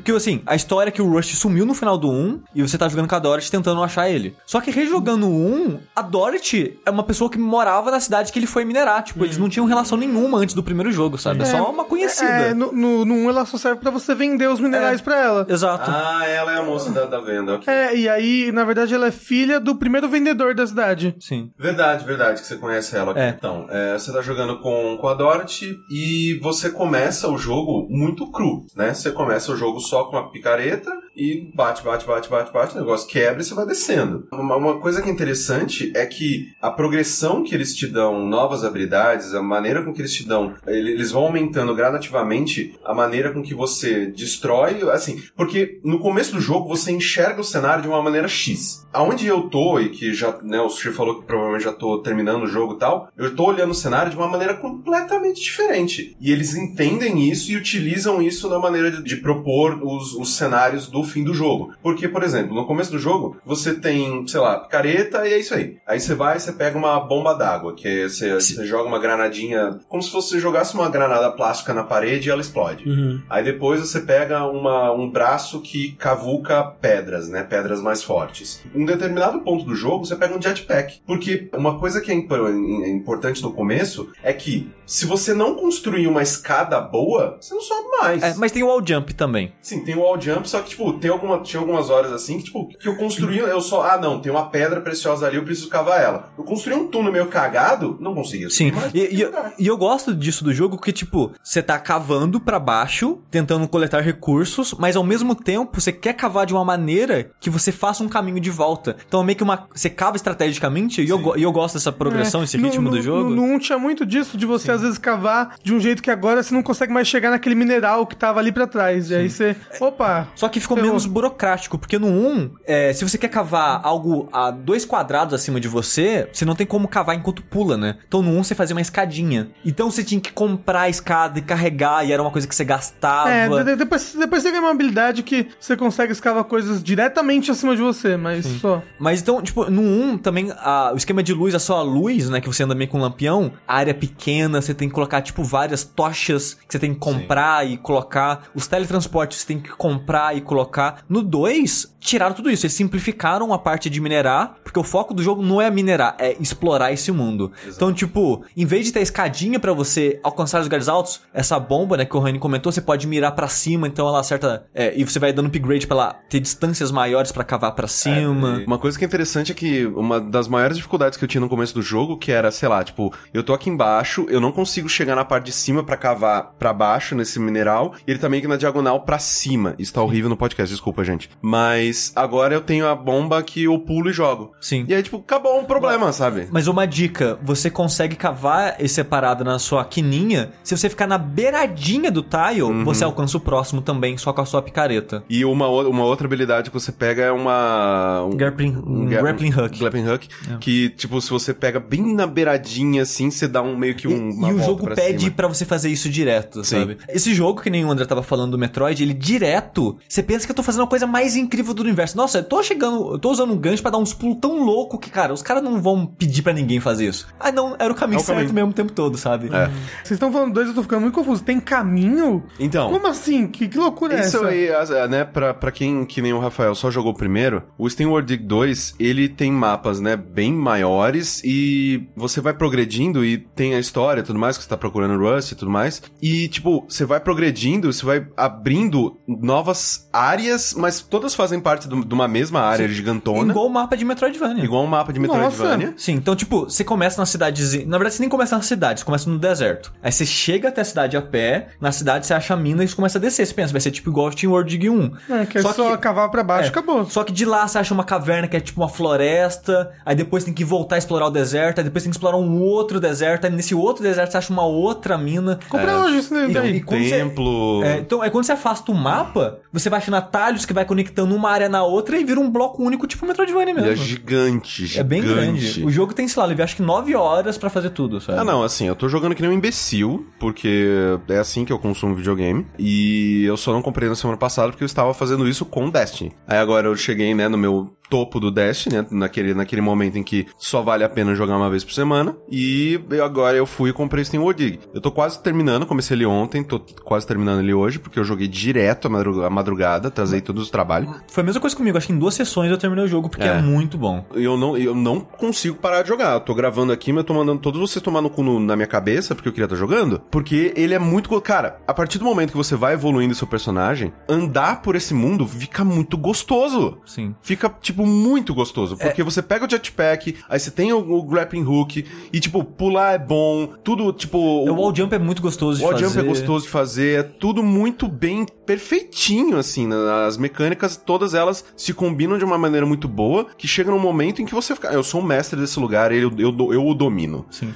Que, assim, a história é que o Rust sumiu no final do 1 e você tá jogando com a Dorothy tentando achar ele. Só que rejogando o 1, a Dorothy é uma pessoa que morava na cidade que ele foi minerar. Tipo, eles não tinham relação nenhuma antes do primeiro jogo, sabe? É, só uma conhecida. É, no, no, no 1 ela só serve pra você vender os minerais pra ela. Exato. Ah, ela é a moça da, da venda, ok. É, e aí, na verdade, ela é filha do primeiro vendedor da cidade. Sim. Verdade, verdade, que você conhece ela. É. Então, é, você tá jogando com, com a Dorothy e você começa o jogo muito cru, né? Você começa o jogo só com a picareta e bate, bate, bate, bate, bate, o negócio quebra e você vai descendo. Uma, uma coisa que é interessante é que a progressão que eles te dão, novas habilidades, a maneira com que eles te dão, ele- eles vão aumentando gradativamente a maneira com que você destrói, assim, porque no começo do jogo você enxerga o cenário de uma maneira X. Aonde eu tô, e que já, né, o Sushi falou que provavelmente já tô terminando o jogo e tal, eu tô olhando o cenário de uma maneira completamente diferente. E eles entendem isso e utilizam isso na maneira de, de propor os, os cenários do fim do jogo. Porque, por exemplo, no começo do jogo, você tem, sei lá, picareta e é isso aí. Aí você vai e você pega uma bomba d'água, que é, você, você joga uma granadinha, como se você jogasse uma granada plástica na parede e ela explode. Uhum. Aí depois você pega uma, um braço que cavuca pedras, né? Pedras mais fortes. Em um determinado ponto do jogo, você pega um jetpack. Porque uma coisa que é é importante no começo é que se você não construir uma escada boa, você não sobe mais. É, mas tem o wall jump também. Sim, tem o wall jump, só que, tipo, tem alguma, tinha algumas horas assim que, tipo, que eu construí, eu só, ah, não, tem uma pedra preciosa ali, eu preciso cavar ela. Eu construí um túnel meio cagado, não conseguia. Sim, mais, e, e eu- e eu gosto disso do jogo que, tipo, você tá cavando pra baixo, tentando coletar recursos, mas ao mesmo tempo você quer cavar de uma maneira que você faça um caminho de volta. Então é meio que uma. Você cava estrategicamente, e eu, e eu gosto dessa progressão, esse É, No- ritmo no, do jogo. 1 tinha muito disso, de você às vezes cavar de um jeito que agora você não consegue mais chegar naquele mineral que tava ali pra trás. E aí você. Opa! Só que ficou Ferrou. menos burocrático, porque no 1, é, se você quer cavar algo a dois quadrados acima de você, você não tem como cavar enquanto pula, né? Então no 1 você fazia uma escadinha. Então você tinha que comprar a escada e carregar, e era uma coisa que você gastava. É, de- de- depois, depois você ganha uma habilidade que você consegue escavar coisas diretamente acima de você, mas só. Mas então, tipo, no 1 também a- o esquema de luz é só a luz, né? Que você anda meio com um lampião. A área é pequena, você tem que colocar, tipo, várias tochas que você tem que comprar e colocar. Os teletransportes você tem que comprar e colocar. No 2, tiraram tudo isso. Eles simplificaram a parte de minerar, porque o foco do jogo não é minerar, é explorar esse mundo. Então, tipo, em vez de ter escadinha pra você alcançar os lugares altos, essa bomba, né, que o Rani comentou, você pode mirar pra cima, então ela acerta. é, e você vai dando upgrade pra ela ter distâncias maiores pra cavar pra cima. Uma coisa que é interessante é que uma das maiores dificuldades que eu tinha no começo do jogo, que era, sei lá, tipo, eu tô aqui embaixo, eu não consigo chegar na parte de cima pra cavar pra baixo nesse mineral, e ele tá meio que na diagonal pra cima. Isso tá horrível no podcast, desculpa, gente. Mas agora eu tenho a bomba que eu pulo e jogo. Sim. E aí, tipo, acabou o problema, sabe? Mas uma dica, você consegue cavar esse parada na sua quininha, se você ficar na beiradinha do tile, Uhum. você alcança o próximo também, só com a sua picareta. E uma, uma outra habilidade que você pega é uma. Um, Grappling, um gra- grappling hook. Grappling hook. Que, tipo, se você pega bem na beiradinha assim, você dá um meio que E, um. uma e o jogo pra pede cima. pra você fazer isso direto, Sim. sabe? Esse jogo, que nem o André tava falando do Metroid, ele direto, você pensa que eu tô fazendo a coisa mais incrível do universo. Nossa, eu tô chegando, eu tô usando um gancho pra dar uns pulos tão louco que, cara, os caras não vão pedir pra ninguém fazer isso. Ah, não, era o caminho É o certo caminho. mesmo o tempo todo, sabe? É. Vocês estão falando dois, eu tô ficando muito confuso. Tem caminho? Então. Como assim? Que, que loucura é Isso essa? aí, as- é, né, pra, pra quem que nem o Rafael só jogou o primeiro, o SteamWorld Dig 2, ele tem mapas, né, bem maiores e você vai progredindo e tem a história e tudo mais, que você tá procurando Rust e tudo mais, e, tipo, você vai progredindo, você vai abrindo novas áreas, mas todas fazem parte do- de uma mesma área gigantona, Igual o mapa de Metroidvania. igual um mapa de Metroidvania. Sim, então, tipo, você começa na cidadezinha. Na verdade, você nem começa na cidade, você começa no deserto. Aí você chega até a cidade a pé, na cidade você acha a mina e você começa a descer. Você pensa, vai ser tipo igual o Team World Dig 1. É, que é só, cavar pra baixo, é, acabou. Só que de lá você acha uma caverna que é tipo uma floresta, aí depois tem que voltar a explorar o deserto, aí depois tem que explorar um outro deserto, aí nesse outro deserto você acha uma outra mina. Comprei hoje isso E- daí. e quando você- Templo... É, então, é quando você afasta o mapa, você vai achando atalhos que vai conectando uma área na outra e vira um bloco único, tipo Metroidvania Ele é mesmo. gigante, gigante. É bem grande. O jogo tem, sei lá, acho que 9 horas pra fazer tudo, sabe? Ah, não, assim, eu tô jogando que nem um imbecil, porque é assim que eu consumo videogame. E eu só não comprei na semana passada porque eu estava fazendo isso com Destiny. Aí agora eu cheguei, né, no meu topo do Destiny, né? naquele, naquele momento em que só vale a pena jogar uma vez por semana. E eu- agora eu fui e comprei Steam World Dig. Eu tô quase terminando, comecei ele ontem, tô quase terminando ele hoje, porque eu joguei direto a madruga- a madrugada, trazei todos os trabalhos. Foi a mesma coisa comigo, acho que em duas sessões eu terminei o jogo, porque é, É. muito bom. Eu não, eu não consigo parar de jogar. Eu tô gravando aqui, mas eu tô mandando todos vocês tomar no cu no- na minha cabeça, porque eu queria estar jogando. Porque ele é muito. Cara, a partir do momento que você vai evoluindo seu personagem, andar por esse mundo fica muito gostoso. Sim. Fica, tipo, muito gostoso. Porque você pega o jetpack, aí você tem o, o grappling hook, e, tipo, pular é bom, tudo, tipo. O wall jump é muito gostoso de O wall fazer. jump é gostoso de fazer, é tudo muito bem, perfeitinho, assim. né? As mecânicas, todas elas se combinam de uma maneira muito boa, que chega num momento em que você fica, "Ah, eu sou o mestre desse lugar, eu, eu, eu, eu o domino. Sim.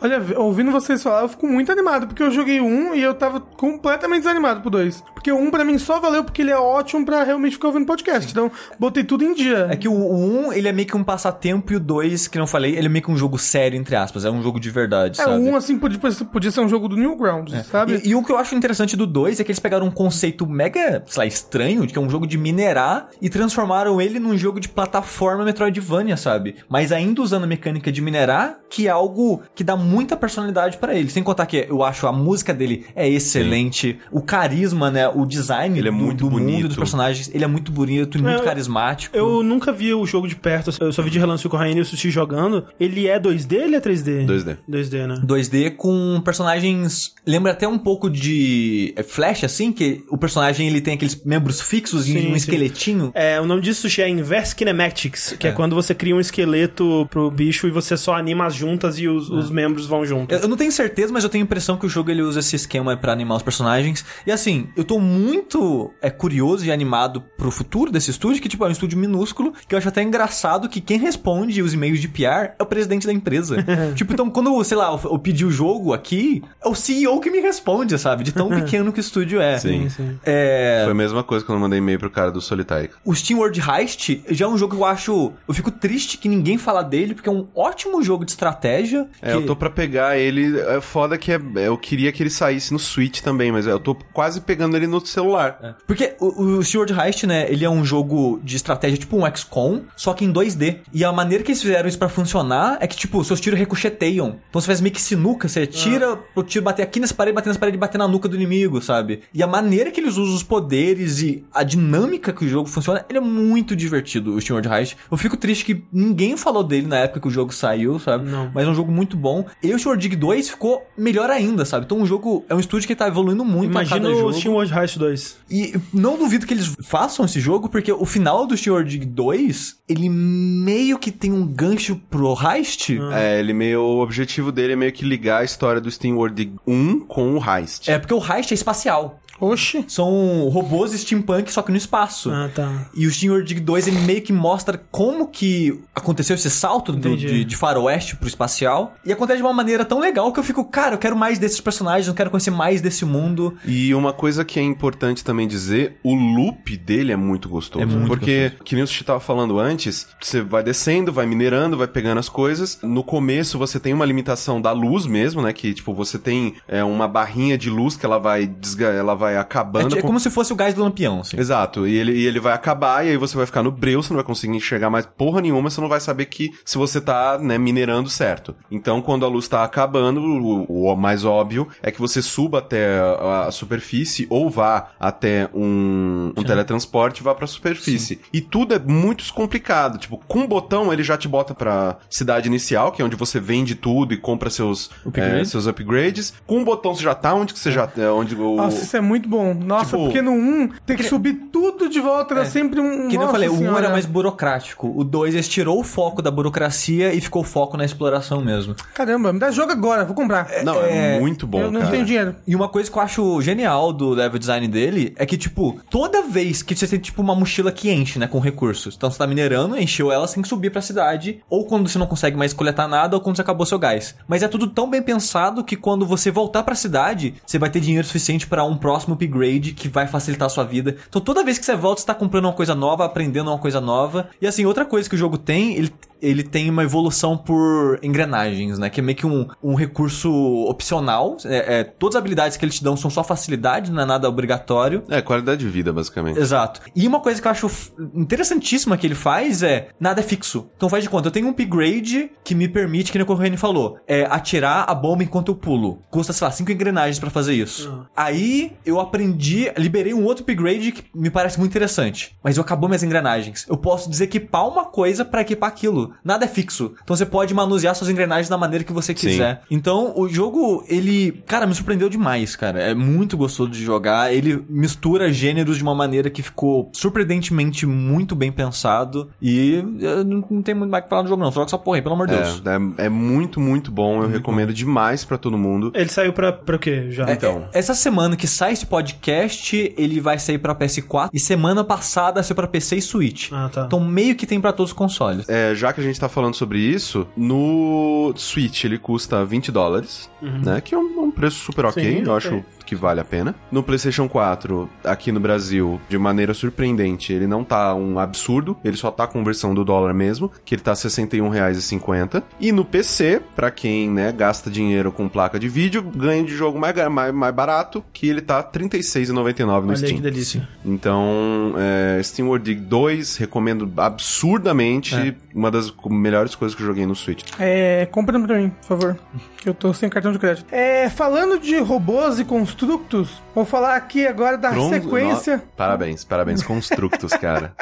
Olha, ouvindo vocês falar, eu fico muito animado, porque eu joguei um e eu tava completamente desanimado pro dois. Porque o um pra mim só valeu porque ele é ótimo pra realmente ficar ouvindo podcast. Então, botei tudo em dia. É que o 1, um, ele é meio que um passatempo e o 2, que não falei, ele é meio que um jogo sério, entre aspas. É um jogo de verdade, É, sabe? o um, assim, podia, podia ser um jogo do Newgrounds, sabe? E, e o que eu acho interessante do 2 é que eles pegaram um conceito mega, sei lá, estranho, de que é um jogo de minerar, e transformaram ele num jogo de plataforma Metroidvania, sabe? Mas ainda usando a mecânica de minerar, que é algo que dá muita personalidade pra ele. Sem contar que eu acho a música dele é excelente, o carisma, né, o design Ele é do, muito do mundo bonito. dos personagens, ele é muito bonito e muito eu- carismático. Eu nunca vi o jogo de perto, eu só vi de relance com o Raine e o Sushi jogando. Ele é 2D ou ele é 3D? 2D. 2D, né? 2D com personagens. Lembra até um pouco de é, Flash, assim, que o personagem ele tem aqueles membros fixos e Sim, um sim. esqueletinho. É, o nome disso é Inverse Kinematics, que é. quando você cria um esqueleto pro bicho e você só anima as juntas e os, os membros vão juntos. Eu, eu não tenho certeza, mas eu tenho a impressão que o jogo ele usa esse esquema pra animar os personagens. E assim, eu tô muito é, curioso e animado pro futuro desse estúdio, que tipo, é um estúdio minúsculo, que eu acho até engraçado que quem responde os e-mails de PR é o presidente da empresa. tipo, então quando, sei lá, eu, eu pedi o jogo aqui, é o CEO que me responde, sabe? De tão pequeno que o estúdio é. Sim. sim. É, Foi a mesma coisa quando eu mandei e-mail pro cara do Solitário. O Steam World Heist já é um jogo que eu acho. Eu fico triste que ninguém fala dele, porque é um ótimo jogo de estratégia. É, que- eu tô pra pegar ele. É foda que é, eu queria que ele saísse no Switch também, mas eu tô quase pegando ele no celular. É. Porque o, o Steward Heist, né, ele é um jogo de estratégia tipo um XCOM, só que em 2D. E a maneira que eles fizeram isso pra funcionar é que, tipo, seus tiros ricocheteiam. Então você faz meio que sinuca, você tira o tiro bater aqui nessa parede, bater nessa parede e bater na nuca do inimigo, sabe? E a maneira que eles usam os poderes e a dinâmica que o jogo funciona, ele é muito divertido, o Steward Heist. Eu fico triste que ninguém falou dele na época que o jogo saiu, sabe? Não. Mas é um jogo muito bom. E o Steward Dig 2 ficou melhor ainda, sabe? Então o jogo é um estúdio que tá evoluindo muito a Imagina cada jogo. o Steam World Heist 2. E não duvido que eles façam esse jogo, porque o final do Steward Dig 2, ele meio que tem um gancho pro Heist. É, ele meio. O objetivo dele é meio que ligar a história do Steam World 1 com o Heist. É porque o Heist é espacial. Oxi. São robôs steampunk, só que no espaço. Ah, tá. E o Steam World Dig 2, ele meio que mostra como que aconteceu esse salto do- de, de faroeste pro espacial. E acontece de uma maneira tão legal que eu fico, cara, eu quero mais desses personagens, eu quero conhecer mais desse mundo. E uma coisa que é importante também dizer, o loop dele é muito gostoso. É muito porque, que nem o Sushi tava falando antes, você vai descendo, vai minerando, vai pegando as coisas. No começo você tem uma limitação da luz mesmo, né? Que, tipo, você tem é, uma barrinha de luz que ela vai, ela vai É, acabando. é com- como se fosse o gás do lampião, assim. Exato, e ele, e ele vai acabar, e aí você vai ficar no breu, você não vai conseguir enxergar mais porra nenhuma, você não vai saber que se você tá, né, minerando certo. Então, quando a luz tá acabando, o, o mais óbvio é que você suba até a, a superfície ou vá até um, um teletransporte e vá pra superfície. E tudo é muito complicado. Tipo, com um botão ele já te bota pra cidade inicial, que é onde você vende tudo e compra seus, Upgrade. é, seus upgrades. Com um botão você já tá onde que você já. é, onde o, Nossa, isso é muito bom. Nossa, Tipo- porque no 1 tem que subir tudo de volta, era sempre um. Que nem eu falei, o 1 senhora. era mais burocrático. O 2 eles tirou o foco da burocracia e ficou o foco na exploração mesmo. Caramba, me dá jogo agora, vou comprar. Não, é, É, muito bom, eu não cara. tenho dinheiro. E uma coisa que eu acho genial do level design dele é que, tipo, toda vez que você tem, tipo, uma mochila que enche, né, com recursos. Então você tá minerando, encheu ela, você tem que subir pra cidade. Ou quando você não consegue mais coletar nada, ou quando você acabou seu gás. Mas é tudo tão bem pensado que quando você voltar pra cidade, você vai ter dinheiro suficiente pra um próximo upgrade que vai facilitar a sua vida. Então toda vez que você volta, você tá comprando uma coisa nova, aprendendo uma coisa nova. E assim, outra coisa que o jogo tem, ele ele tem uma evolução por engrenagens, né? Que é meio que um, um recurso opcional. É, é, todas as habilidades que eles te dão são só facilidade, não é nada obrigatório. É, qualidade de vida, basicamente. Exato. E uma coisa que eu acho interessantíssima que ele faz é nada é fixo. Então faz de conta, eu tenho um upgrade que me permite, que nem o Corrêne falou, é atirar a bomba enquanto eu pulo. Custa, sei lá, cinco engrenagens pra fazer isso. Aí eu aprendi, liberei um outro upgrade que me parece muito interessante. Mas eu acabou minhas engrenagens. Eu posso desequipar uma coisa pra equipar aquilo. Nada é fixo. Então você pode manusear suas engrenagens da maneira que você Sim. quiser. Então o jogo, ele, cara, me surpreendeu demais, cara. É muito gostoso de jogar. Ele mistura gêneros de uma maneira que ficou surpreendentemente muito bem pensado. E eu não, não tem muito mais o que falar do jogo, não. Só que essa porra aí, pelo amor de Deus. É, é, é muito, muito bom. Eu recomendo demais pra todo mundo. Ele saiu pra, pra o quê? Já. Então. Essa semana que sai esse podcast, ele vai sair pra PS4 e semana passada saiu pra PC e Switch. Ah, tá. Então meio que tem pra todos os consoles. É, já que a gente tá falando sobre isso, no Switch ele custa 20 dólares, né? Que é um, um preço super ok, Sim, eu ok. acho que vale a pena. No PlayStation 4, aqui no Brasil, de maneira surpreendente, ele não tá um absurdo, ele só tá a conversão do dólar mesmo, que ele tá R$ 61,50. E no PC, pra quem, né, gasta dinheiro com placa de vídeo, ganha de jogo mais, mais, mais barato, que ele tá R$ 36,99 no Olha Steam. que delícia. Então, é, Steam World Dig 2, recomendo absurdamente. Uma das co- melhores coisas que eu joguei no Switch. É, compra pra mim, por favor. Que eu tô sem cartão de crédito. É, falando de robôs e constructos, vou falar aqui agora da Pronto, sequência. no- Parabéns, parabéns. Constructos, cara.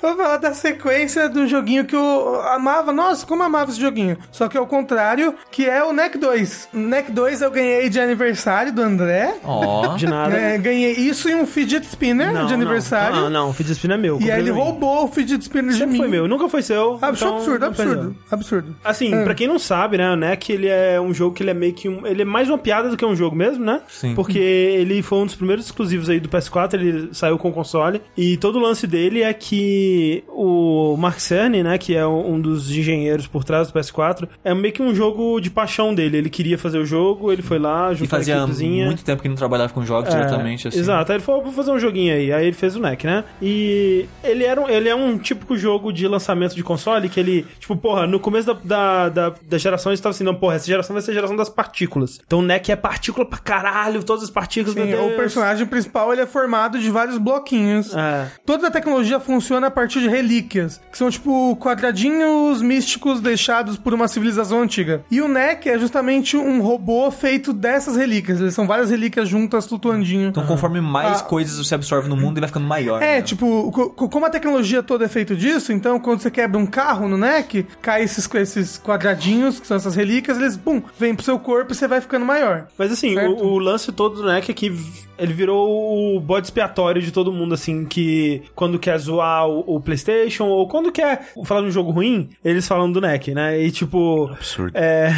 Vou falar da sequência do joguinho que eu amava. Nossa, como eu amava esse joguinho. Só que é o contrário, que é o NEC 2. O NEC 2 eu ganhei de aniversário do André. Ó. De nada. É, ganhei isso e um fidget spinner Não, de aniversário. Não, não, o fidget spinner é meu. E aí ele roubou o fidget spinner de Sempre mim. foi meu, nunca foi seu. Absurdo, então absurdo, não absurdo, perdeu. absurdo. Assim, É. pra quem não sabe, né, o NEC, ele é um jogo que ele é meio que um... Ele é mais uma piada do que um jogo mesmo, né? Sim. Porque ele foi um dos primeiros exclusivos aí do PS4, ele saiu com o console. E todo o lance dele é que o Mark Cerny, né, que é um dos engenheiros por trás do PS4, é meio que um jogo de paixão dele. Ele queria fazer o jogo, ele foi lá, E juntou a fazia equipezinha. muito tempo que não trabalhava com jogos É, diretamente, assim. Exato, aí ele falou, vou fazer um joguinho aí. Aí ele fez o NEC, né? E ele, era um, ele é um típico jogo de lançamento de console que ele, tipo, porra, no começo da, da, da, da geração eles estavam assim, não, porra, essa geração vai ser a geração das partículas. Então o NEC é partícula pra caralho, todas as partículas, Sim, o personagem principal ele é formado de vários bloquinhos. É. Toda a tecnologia funciona a partir de relíquias, que são tipo quadradinhos místicos deixados por uma civilização antiga. E o NEC é justamente um robô feito dessas relíquias. Eles são várias relíquias juntas flutuandinho. Então, conforme mais Ah. coisas você absorve no mundo, ele vai ficando maior. É, né? tipo, co- co- como a tecnologia toda é feita disso, então quando você quebra um carro no NEC, cai esses, esses quadradinhos, que são essas relíquias, eles, pum, vêm pro seu corpo e você vai ficando maior. Mas assim, o, o lance todo do NEC é que ele virou o bode expiatório de todo mundo, assim, que quando quer zoar o, o PlayStation ou quando quer falar de um jogo ruim, eles falam do NEC, né? E tipo. Absurdo. É.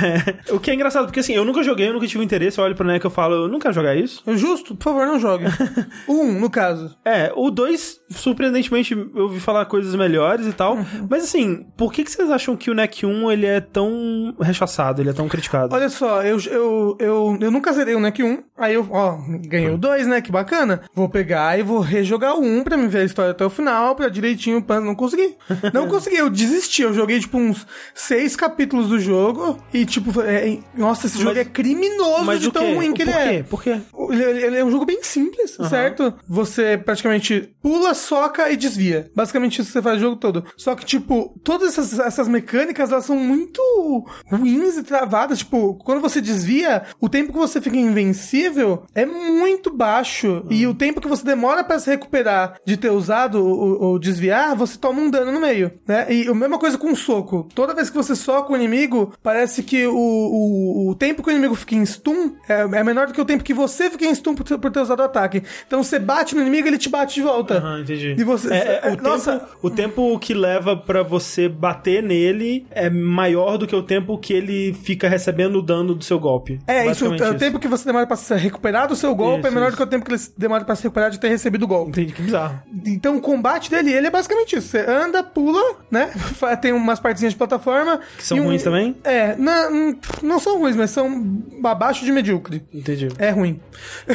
o que é engraçado, porque assim, eu nunca joguei, eu nunca tive interesse, eu olho pro NEC e eu falo, eu não quero jogar isso. Justo, por favor, não jogue. o 1, no caso. É, o 2, surpreendentemente, eu ouvi falar coisas melhores e tal. Mas assim, por que, que vocês acham que o NEC 1 ele é tão rechaçado, ele é tão criticado? Olha só, eu, eu, eu, eu nunca zerei o NEC 1, aí eu, ó, ganhei o 2, né, que bacana. Vou pegar e vou rejogar o 1 pra me ver a história até o final, pra direitinho, pra não consegui. Não consegui, eu desisti, eu joguei, tipo, uns seis capítulos do jogo e, tipo, é- nossa, esse jogo Mas- é criminoso de tão ruim que Por ele é. quê? Por quê? Ele, ele- é um jogo bem simples, certo? Você praticamente pula, soca e desvia. Basicamente isso que você faz o jogo todo. Só que, tipo, todas essas, essas mecânicas, elas são muito ruins e travadas. Tipo, quando você desvia, o tempo que você fica invencível é muito baixo. E o tempo que você demora pra se recuperar de ter usado o, o- o desviar, você toma um dano no meio, né? E a mesma coisa com o soco. Toda vez que você soca o inimigo, parece que o, o, o tempo que o inimigo fica em stun é, é menor do que o tempo que você fica em stun por, ter- por ter usado o ataque. Então você bate no inimigo, ele te bate de volta. Aham, entendi. E você- É, é, o, nossa. tempo, o tempo que leva pra você bater nele é maior do que o tempo que ele fica recebendo o dano do seu golpe. É, isso, é o tempo que você demora pra se recuperar do seu golpe golpe Isso, é menor isso. do que o tempo que ele demora pra se recuperar de ter recebido o golpe. Entendi, que bizarro. Então o combate dele, ele é basicamente isso. Você anda, pula, né? Tem umas partezinhas de plataforma. Que são um- ruins também? É, não, não são ruins, mas são abaixo de medíocre. Entendi. É ruim.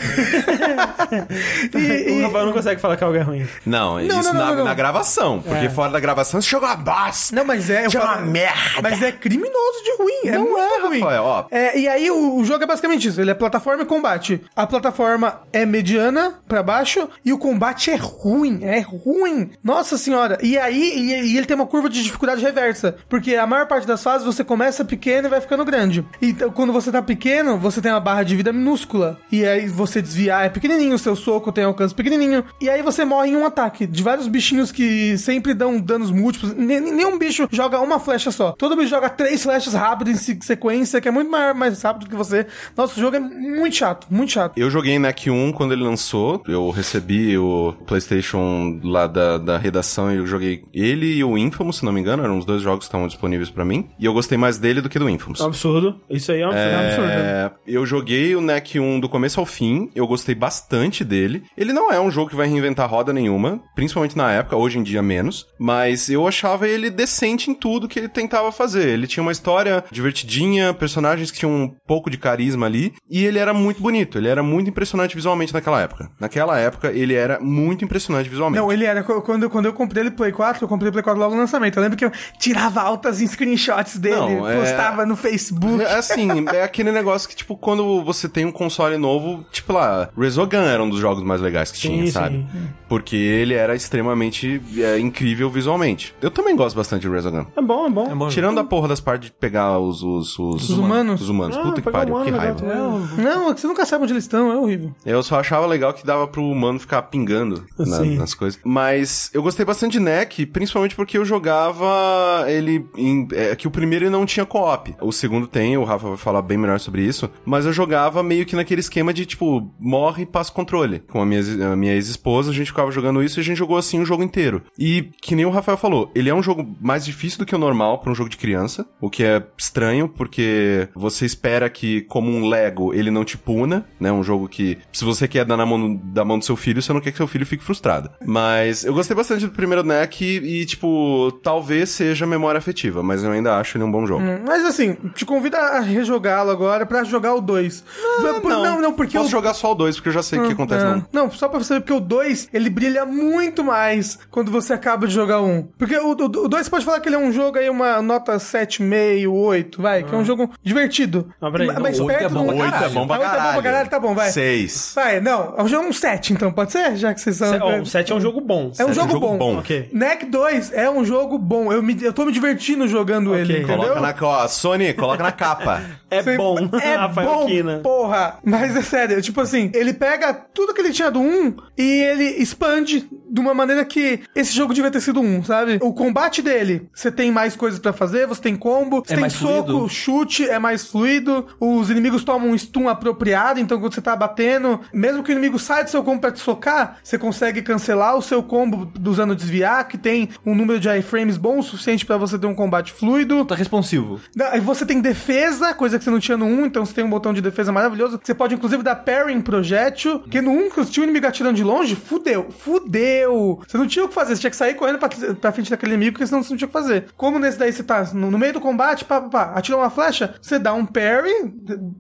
e, O e- Rafael não consegue falar que algo é ruim. Não, isso não, não, na, não, não. na gravação. Porque É. fora da gravação você a bosta. Não, mas é. é falo- uma merda. Mas é criminoso de ruim. É Não muito é, ruim. Rafael, ó. É, e aí o, o jogo é basicamente isso. Ele é plataforma e combate. A plataforma é mediana pra baixo e o combate é ruim. É ruim. Nossa senhora. E aí e, e ele tem uma curva de dificuldade reversa. Porque a maior parte das fases você começa pequeno e vai ficando grande. Então quando você tá pequeno, você tem uma barra de vida minúscula. E aí você desviar é pequenininho, seu soco tem alcance pequenininho. E aí você morre em um ataque. De vários bichinhos que sempre dão danos múltiplos. Nenhum bicho joga uma flecha só. Todo bicho joga três flechas rápidas em se- sequência, que é muito maior, mais rápido que você. Nossa, o jogo é muito chato, muito chato. Eu joguei NEC 1 quando ele lançou. Eu recebi o PlayStation lá da, da redação e eu joguei ele e o Infamous, se não me engano. Eram os dois jogos que estavam disponíveis pra mim. E eu gostei mais dele do que do Infamous. É absurdo. Isso aí é um absurdo. É absurdo. É, eu joguei o NEC 1 do começo ao fim, eu gostei bastante dele. Ele não é um jogo que vai reinventar roda nenhuma, principalmente na época, hoje em dia menos, mas eu achava ele decente em tudo que ele tentava fazer. Ele tinha uma história divertidinha, personagens que tinham um pouco de carisma ali, e ele era muito bonito, ele era muito impressionante visualmente naquela época. Naquela época, ele era muito impressionante visualmente. Não, ele era. Quando, quando eu comprei ele Play 4, eu comprei o Play 4 logo no lançamento. Eu lembro que eu tirava altas em screenshots dele, Não, é- postava no Facebook. É assim, é aquele negócio que, tipo, quando você tem um console novo, tipo lá, Resogun era um dos jogos mais legais que Sim, tinha, sim. sabe? Porque ele era extremamente é, incrível visualmente. Eu também gosto bastante de Resogun. É bom, é bom. É bom. Tirando a porra das partes de pegar os... Os, os, Os humanos? Os humanos. Ah, Puta que pariu, humano, que legal raiva. Não, é que você nunca sabe onde eles estão, é horrível. Eu só achava legal que dava pro humano ficar pingando na- nas coisas. Mas eu gostei bastante de NEC, principalmente porque eu jogava ele em. É, que o primeiro não tinha co-op. O segundo tem, o Rafa vai falar bem melhor sobre isso. Mas eu jogava meio que naquele esquema de, tipo, morre e passa o controle. Com a minha, a minha ex-esposa, a gente ficava jogando isso e a gente jogou assim o jogo inteiro. E, que nem o Rafael falou, ele é um jogo mais difícil do que o normal pra um jogo de criança. O que é estranho, porque você espera que, como um Lego, ele não te puna, né? Um jogo que, se você quer dar na mão, da mão do seu filho, você não quer que seu filho fique frustrado. Mas eu gostei bastante do primeiro NEC e, e, tipo, talvez seja memória afetiva, mas eu ainda acho ele um bom jogo. Hum, Mas assim, te convido a rejogá-lo agora pra jogar o 2. não, não, porque Posso o jogar só o 2, porque eu já sei o que acontece É. Não, só pra você saber, porque o 2, ele brilha muito mais quando você acaba de jogar um. Porque o 2 você pode falar que ele é um jogo aí, uma nota 7,5, 8, vai, que é um jogo divertido. Ah, peraí, Ma- não, mas oito é perto bom do- pra Oito é caralho. bom pra Ah, oito é bom pra caralho. caralho, tá bom, vai. Seis. Vai, não, é um jogo um 7, então, pode ser? Já que vocês são... Se- ó, o 7 é um jogo bom. É um jogo, é um jogo bom. bom. Ok. NEC 2 é um jogo bom. Eu, me, eu tô me divertindo jogando Ok. ele, entendeu? Coloca na, ó, Sony, coloca na capa. É Você- bom. É Rafael bom, Kina. porra. Mas é sério, tipo assim, ele pega tudo que ele tinha do 1 e ele expande de uma maneira que esse jogo devia ter sido um, sabe? O combate dele, você tem mais coisas pra fazer, você tem combo, você É tem soco, fluido. chute, é mais fluido, os inimigos tomam um stun apropriado, então quando você tá batendo, mesmo que o inimigo saia do seu combo pra te socar, você consegue cancelar o seu combo usando desviar, que tem um número de iframes bom o suficiente pra você ter um combate fluido. Tá responsivo. Aí você tem defesa, coisa que você não tinha no 1, então você tem um botão de defesa maravilhoso. Você pode, inclusive, dar parry em projétil. Porque no 1, que tinha um inimigo atirando de longe, fudeu. Fudeu. Você não tinha o que fazer, você tinha que sair correndo pra, pra frente daquele inimigo, porque senão você não tinha o que fazer. Como nesse daí você tá no, no meio do combate, pá, pá, pá, atira uma flecha, você dá um parry,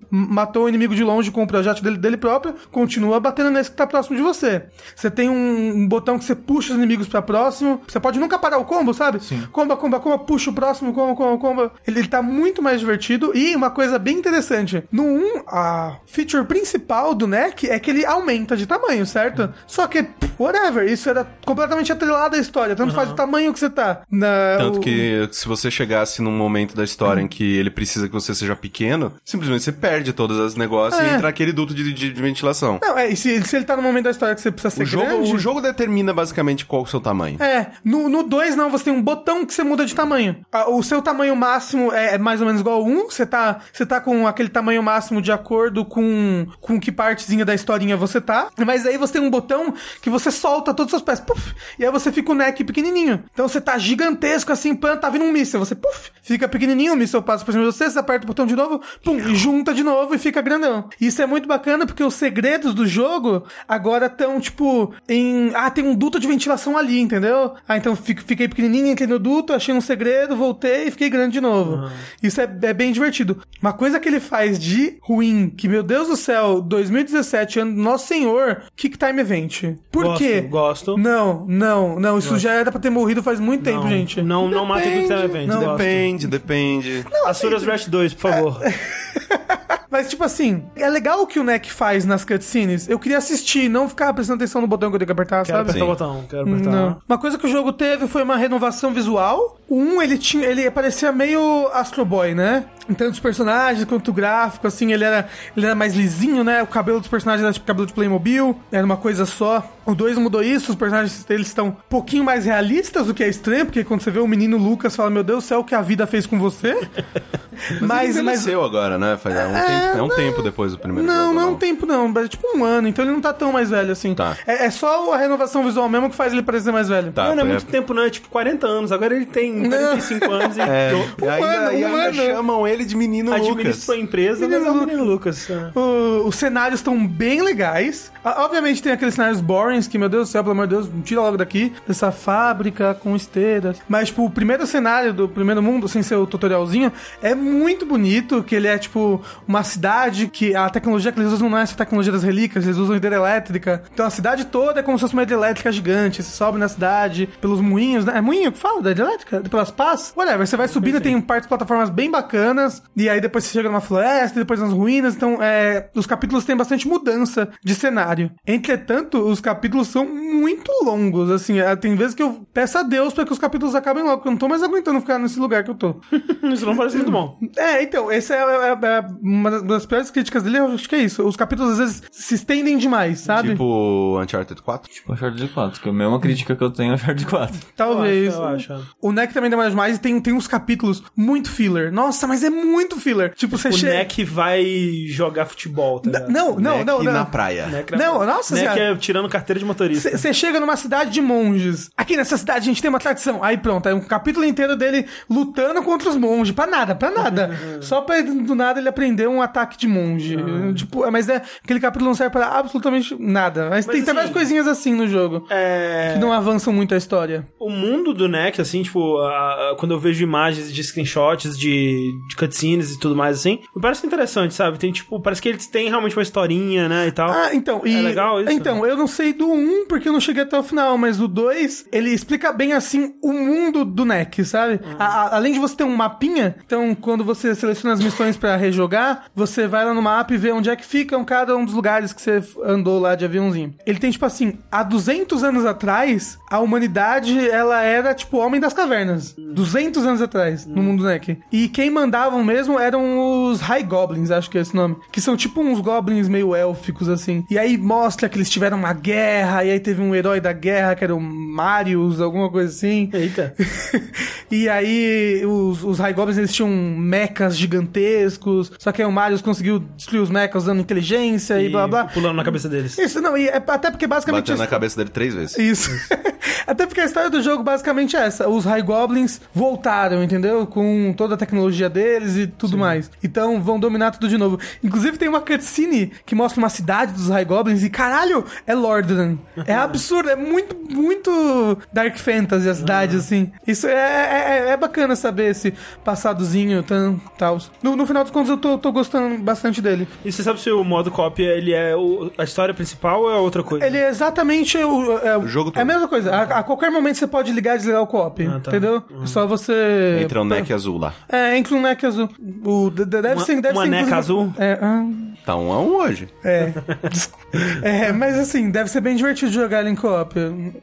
matou o inimigo de longe com o projétil dele, dele próprio, continua batendo nesse que tá próximo de você. Você tem um, um botão que você puxa os inimigos pra próximo. Você pode nunca parar o combo, sabe? Sim. Comba, comba, comba, puxa o próximo, comba, comba, comba. Ele, ele tá muito mais divertido. E uma coisa bem interessante: no 1, a feature principal do NEC é que ele aumenta de tamanho, certo? Só que, whatever, isso era completamente atrelado à história. Tanto faz o tamanho que você tá. Na, Tanto o- que se você chegasse num momento da história em que ele precisa que você seja pequeno, simplesmente você perde todos os negócios e É. entra aquele duto de, de- de ventilação. Não, é, e se, se ele tá no momento da história que você precisa ser O jogo, grande... o jogo determina basicamente qual o seu tamanho. É, no 2 não, você tem um botão que você muda de tamanho. O seu tamanho máximo é, é mais ou menos igual ao 1, você tá, você tá com aquele tamanho máximo de acordo com, com que partezinha da historinha você tá. Mas aí você tem um botão que você solta todos os seus pés, puf, e aí você fica o neck pequenininho. Então você tá gigantesco assim, pã, tá vindo um míssil, você puf, fica pequenininho, o míssil passa por cima de você, você aperta o botão de novo, pum, e junta de novo e fica grandão. Isso é muito bacana porque os segredos do jogo agora estão, tipo, em. Ah, tem um duto de ventilação ali, entendeu? Ah, então fi- fiquei pequenininho, entrei no duto, achei um segredo, voltei e fiquei grande de novo. Isso é, é bem divertido. Uma coisa que ele faz de ruim, que, meu Deus do céu, 2017, ano do Nosso Senhor, Kick Time Event. Por Gosto, quê? gosto. Não, não, não. Isso já era pra ter morrido faz muito tempo, não, gente. Não, não mata o Quick Time Event. Não, gosto. Depende, depende. Asuras Wrath 2, por favor. Mas, tipo assim, é legal o que o Neck faz nas cutscenes. Eu queria assistir, não ficar prestando atenção no botão que eu tenho que apertar, Quero sabe? apertar o botão, quero apertar. Não. Uma coisa que o jogo teve foi uma renovação visual. O 1, ele tinha. Ele parecia meio Astro Boy, né? Em tanto os personagens quanto o gráfico, assim, ele era, ele era mais lisinho, né? O cabelo dos personagens era tipo cabelo de Playmobil, era uma coisa só. O 2 mudou isso, os personagens eles estão um pouquinho mais realistas, o que é estranho, porque quando você vê o menino Lucas, fala, meu Deus do céu, o que a vida fez com você? Mas, ele envelheceu agora, né? Faz, é, um, tempo, é um tempo depois do primeiro Não, jogo. não é um tempo não, mas é tipo um ano, então ele não tá tão mais velho assim. Tá. É, é só a renovação visual mesmo que faz ele parecer mais velho. Tá, não, não é muito tempo, não. É tipo 40 anos. Agora ele tem 45 anos e É, e ainda, ano, e um ainda ano. chamam ele de menino Lucas. administrou a empresa, mas é o menino Lucas. é. O- os cenários estão bem legais. Obviamente tem aqueles cenários boring que, meu Deus do céu, pelo amor de Deus, tira logo daqui. Dessa fábrica com esteiras. Mas, tipo, o primeiro cenário do primeiro mundo, sem ser o tutorialzinho, é muito bonito. Que ele é, tipo, uma cidade que a tecnologia que eles usam não é essa tecnologia das relíquias, eles usam hidrelétrica. Então a cidade toda é como se fosse uma hidrelétrica gigante. Você sobe na cidade pelos moinhos, né? É moinho que fala da hidrelétrica? Pelas pás? Whatever. Você vai subindo, tem partes plataformas bem bacanas. E aí depois você chega numa floresta, depois nas ruínas. Então, é, os capítulos têm bastante mudança de cenário. Entretanto, os capítulos são muito longos. Assim, é, tem vezes que eu peço a Deus pra que os capítulos acabem logo, porque eu não tô mais aguentando ficar nesse lugar que eu tô. Isso não parece muito bom. É, então, essa é, é- é uma das piores críticas dele, eu acho que é isso. Os capítulos às vezes se estendem demais, sabe? Tipo Uncharted 4? Tipo Uncharted 4, que é a mesma crítica que eu tenho ao Uncharted 4. Talvez. Eu acho, eu acho. O NEC também demora demais e tem, tem uns capítulos muito filler. Nossa, mas é muito filler. Tipo, você O chega. Neck vai jogar futebol, tá? Não, não, Neck não, não. na praia. Neck na- Não, nossa Neck senhora. é tirando carteira de motorista. Você chega numa cidade de monges. Aqui nessa cidade a gente tem uma tradição. Aí pronto, aí um capítulo inteiro dele lutando contra os monges. Pra nada, pra nada. Só pra do nada ele aprender um ataque de monge. Tipo, mas é, aquele capítulo não serve pra absolutamente nada. Mas, tem, tem assim, várias coisinhas assim no jogo. É... Que não avançam muito a história. O mundo do NEC, assim, tipo, a- a- quando eu vejo imagens de screenshots, de, de cutscenes e tudo mais, assim, me parece interessante, sabe? Tem, tipo, parece que eles têm realmente uma historinha, né, e tal. Ah, então. E, É legal isso? Então, eu não sei do 1 porque eu não cheguei até o final, mas o 2, ele explica bem assim o mundo do NEC, sabe? Uhum. A- a- além de você ter um mapinha, então quando você seleciona as missões pra rejogar, você vai lá no mapa e vê onde é que ficam cada um dos lugares que você andou lá de aviãozinho. Ele tem tipo assim, há 200 anos atrás, a humanidade ela era tipo homem das cavernas. 200 anos atrás, no mundo do NEC. E quem mandavam mesmo eram os High Goblins, acho que é esse nome. Que são tipo uns goblins meio élficos, assim. E aí mostra que eles tiveram uma guerra, e aí teve um herói da guerra, que era o Marius, alguma coisa assim. Eita. e aí os, os High Goblins eles tinham mechas gigantescos, só que aí o Marius conseguiu destruir os mechas usando inteligência e, blá blá. Pulando na cabeça deles. Isso, não, e é, até porque basicamente... Batendo na cabeça dele três vezes. Isso. Até porque a história do jogo basicamente é essa. Os High Goblins voltaram, entendeu? Com toda a tecnologia deles e tudo mais. Então vão dominar tudo de novo. Inclusive tem uma cutscene que mostra uma cidade dos High Goblins e caralho, é É absurdo, é muito, muito Dark Fantasy a cidade, assim. Isso é, é, é- é bacana saber esse passadozinho tan, tal. No, no final dos contos eu tô, tô gostando bastante dele. E você sabe se o modo cópia, ele é o- a história principal ou é outra coisa? Ele é exatamente o, é, O jogo é a todo. mesma coisa. A, a qualquer momento você pode ligar e desligar o co-op, Ah, tá. entendeu? É só você... Entra o neck azul lá. É, entra um neck azul. O, de- de- deve Uma- ser, deve uma ser neca inclusive- azul? É, ah, Tá um a um hoje. é. É, mas assim, deve ser bem divertido jogar ele em co-op.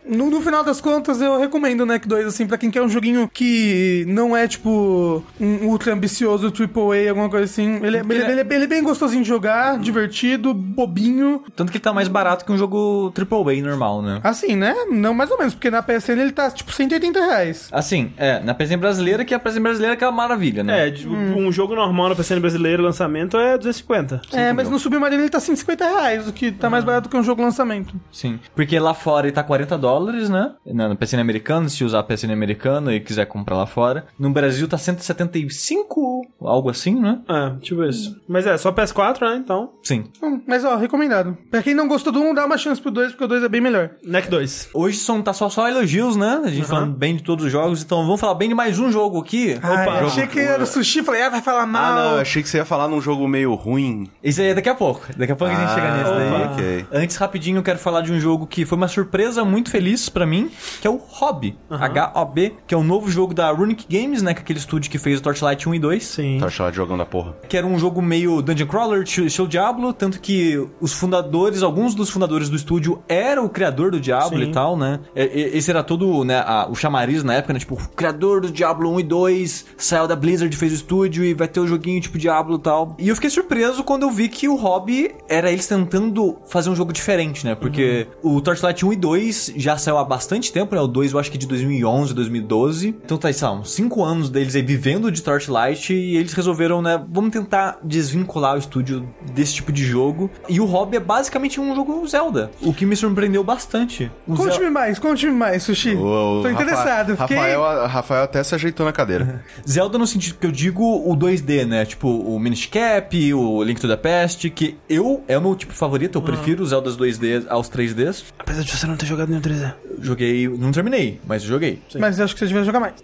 No, no final das contas, eu recomendo o NEC 2, assim, pra quem quer um joguinho que não é, tipo, um ultra ambicioso AAA, alguma coisa assim. Ele, é- ele, é- ele é, ele é bem gostosinho de jogar, divertido, bobinho. Tanto que ele tá mais barato que um jogo AAA normal, né? Assim, né? Não mais ou menos, porque na PSN ele tá, tipo, 180 reais. Assim, é, na PSN brasileira, que a PSN brasileira é aquela maravilha, né? É, de- um jogo normal na PCN brasileira, lançamento, é 250. É, mas mil. no Submarino ele tá 150 reais, o que tá mais barato que um jogo lançamento. Sim. Porque lá fora ele tá 40 dólares, né? Na na PSN americana, se usar a PSN americana e quiser comprar lá fora. No Brasil tá 175, algo assim, né? É, tipo isso. Mas é, só PS4, né? Então. Sim. Hum, Mas ó, recomendado. Pra quem não gostou do 1, dá uma chance pro 2, porque o 2 é bem melhor. NEC 2. Hoje são, tá só, só elogios, né? A gente falando bem de todos os jogos, então vamos falar bem de mais um jogo aqui. Ai, Opa. achei que era o sushi, falei, ah, vai falar Ah, mal. não, eu achei que você ia falar num jogo meio ruim. Isso aí é daqui a pouco. Daqui a pouco a gente Ah, chega nesse daí. ok. Antes, rapidinho, eu quero falar de um jogo que foi uma surpresa muito feliz pra mim, que é o Hobby. H-O-B, que é um novo jogo da Runic Games, né? Que é aquele estúdio que fez o Torchlight 1 e 2. Sim. Tá achando jogão da porra. Que era um jogo meio Dungeon Crawler, estilo estilo Diablo, tanto que os fundadores, alguns dos fundadores do estúdio eram o criador do Diablo Sim. e tal, né? E- Esse era todo, né, a- o chamariz na época, né? Tipo, o criador do Diablo 1 e 2 saiu da Blizzard, fez o estúdio e vai ter o joguinho tipo Diablo e tal. E eu fiquei surpreso quando eu vi que o Hobby era eles tentando fazer um jogo diferente, né? Porque o Torchlight 1 e 2 já saiu há bastante tempo, né? O 2 eu acho que de 2011, 2012. Então tá, sei lá, uns 5 anos deles aí vivendo de Torchlight e eles resolveram, né? Vamos tentar desvincular o estúdio desse tipo de jogo. E o Hobby é basicamente um jogo Zelda, o que me surpreendeu bastante. O Zel- Conte-me mais, conte-me mais, Sushi. O- o Tô Rafa- interessado. Fiquei... Rafael, Rafael até se ajeitou na cadeira. Zelda no sentido que eu digo o 2D, né? Tipo, o Minish Cap, o Link to the Past, que eu é o meu tipo favorito, eu prefiro os Zeldas 2D aos 3Ds. Apesar de você não ter jogado nenhum 3D. Joguei, não terminei, mas joguei. Mas eu acho que você devia jogar mais.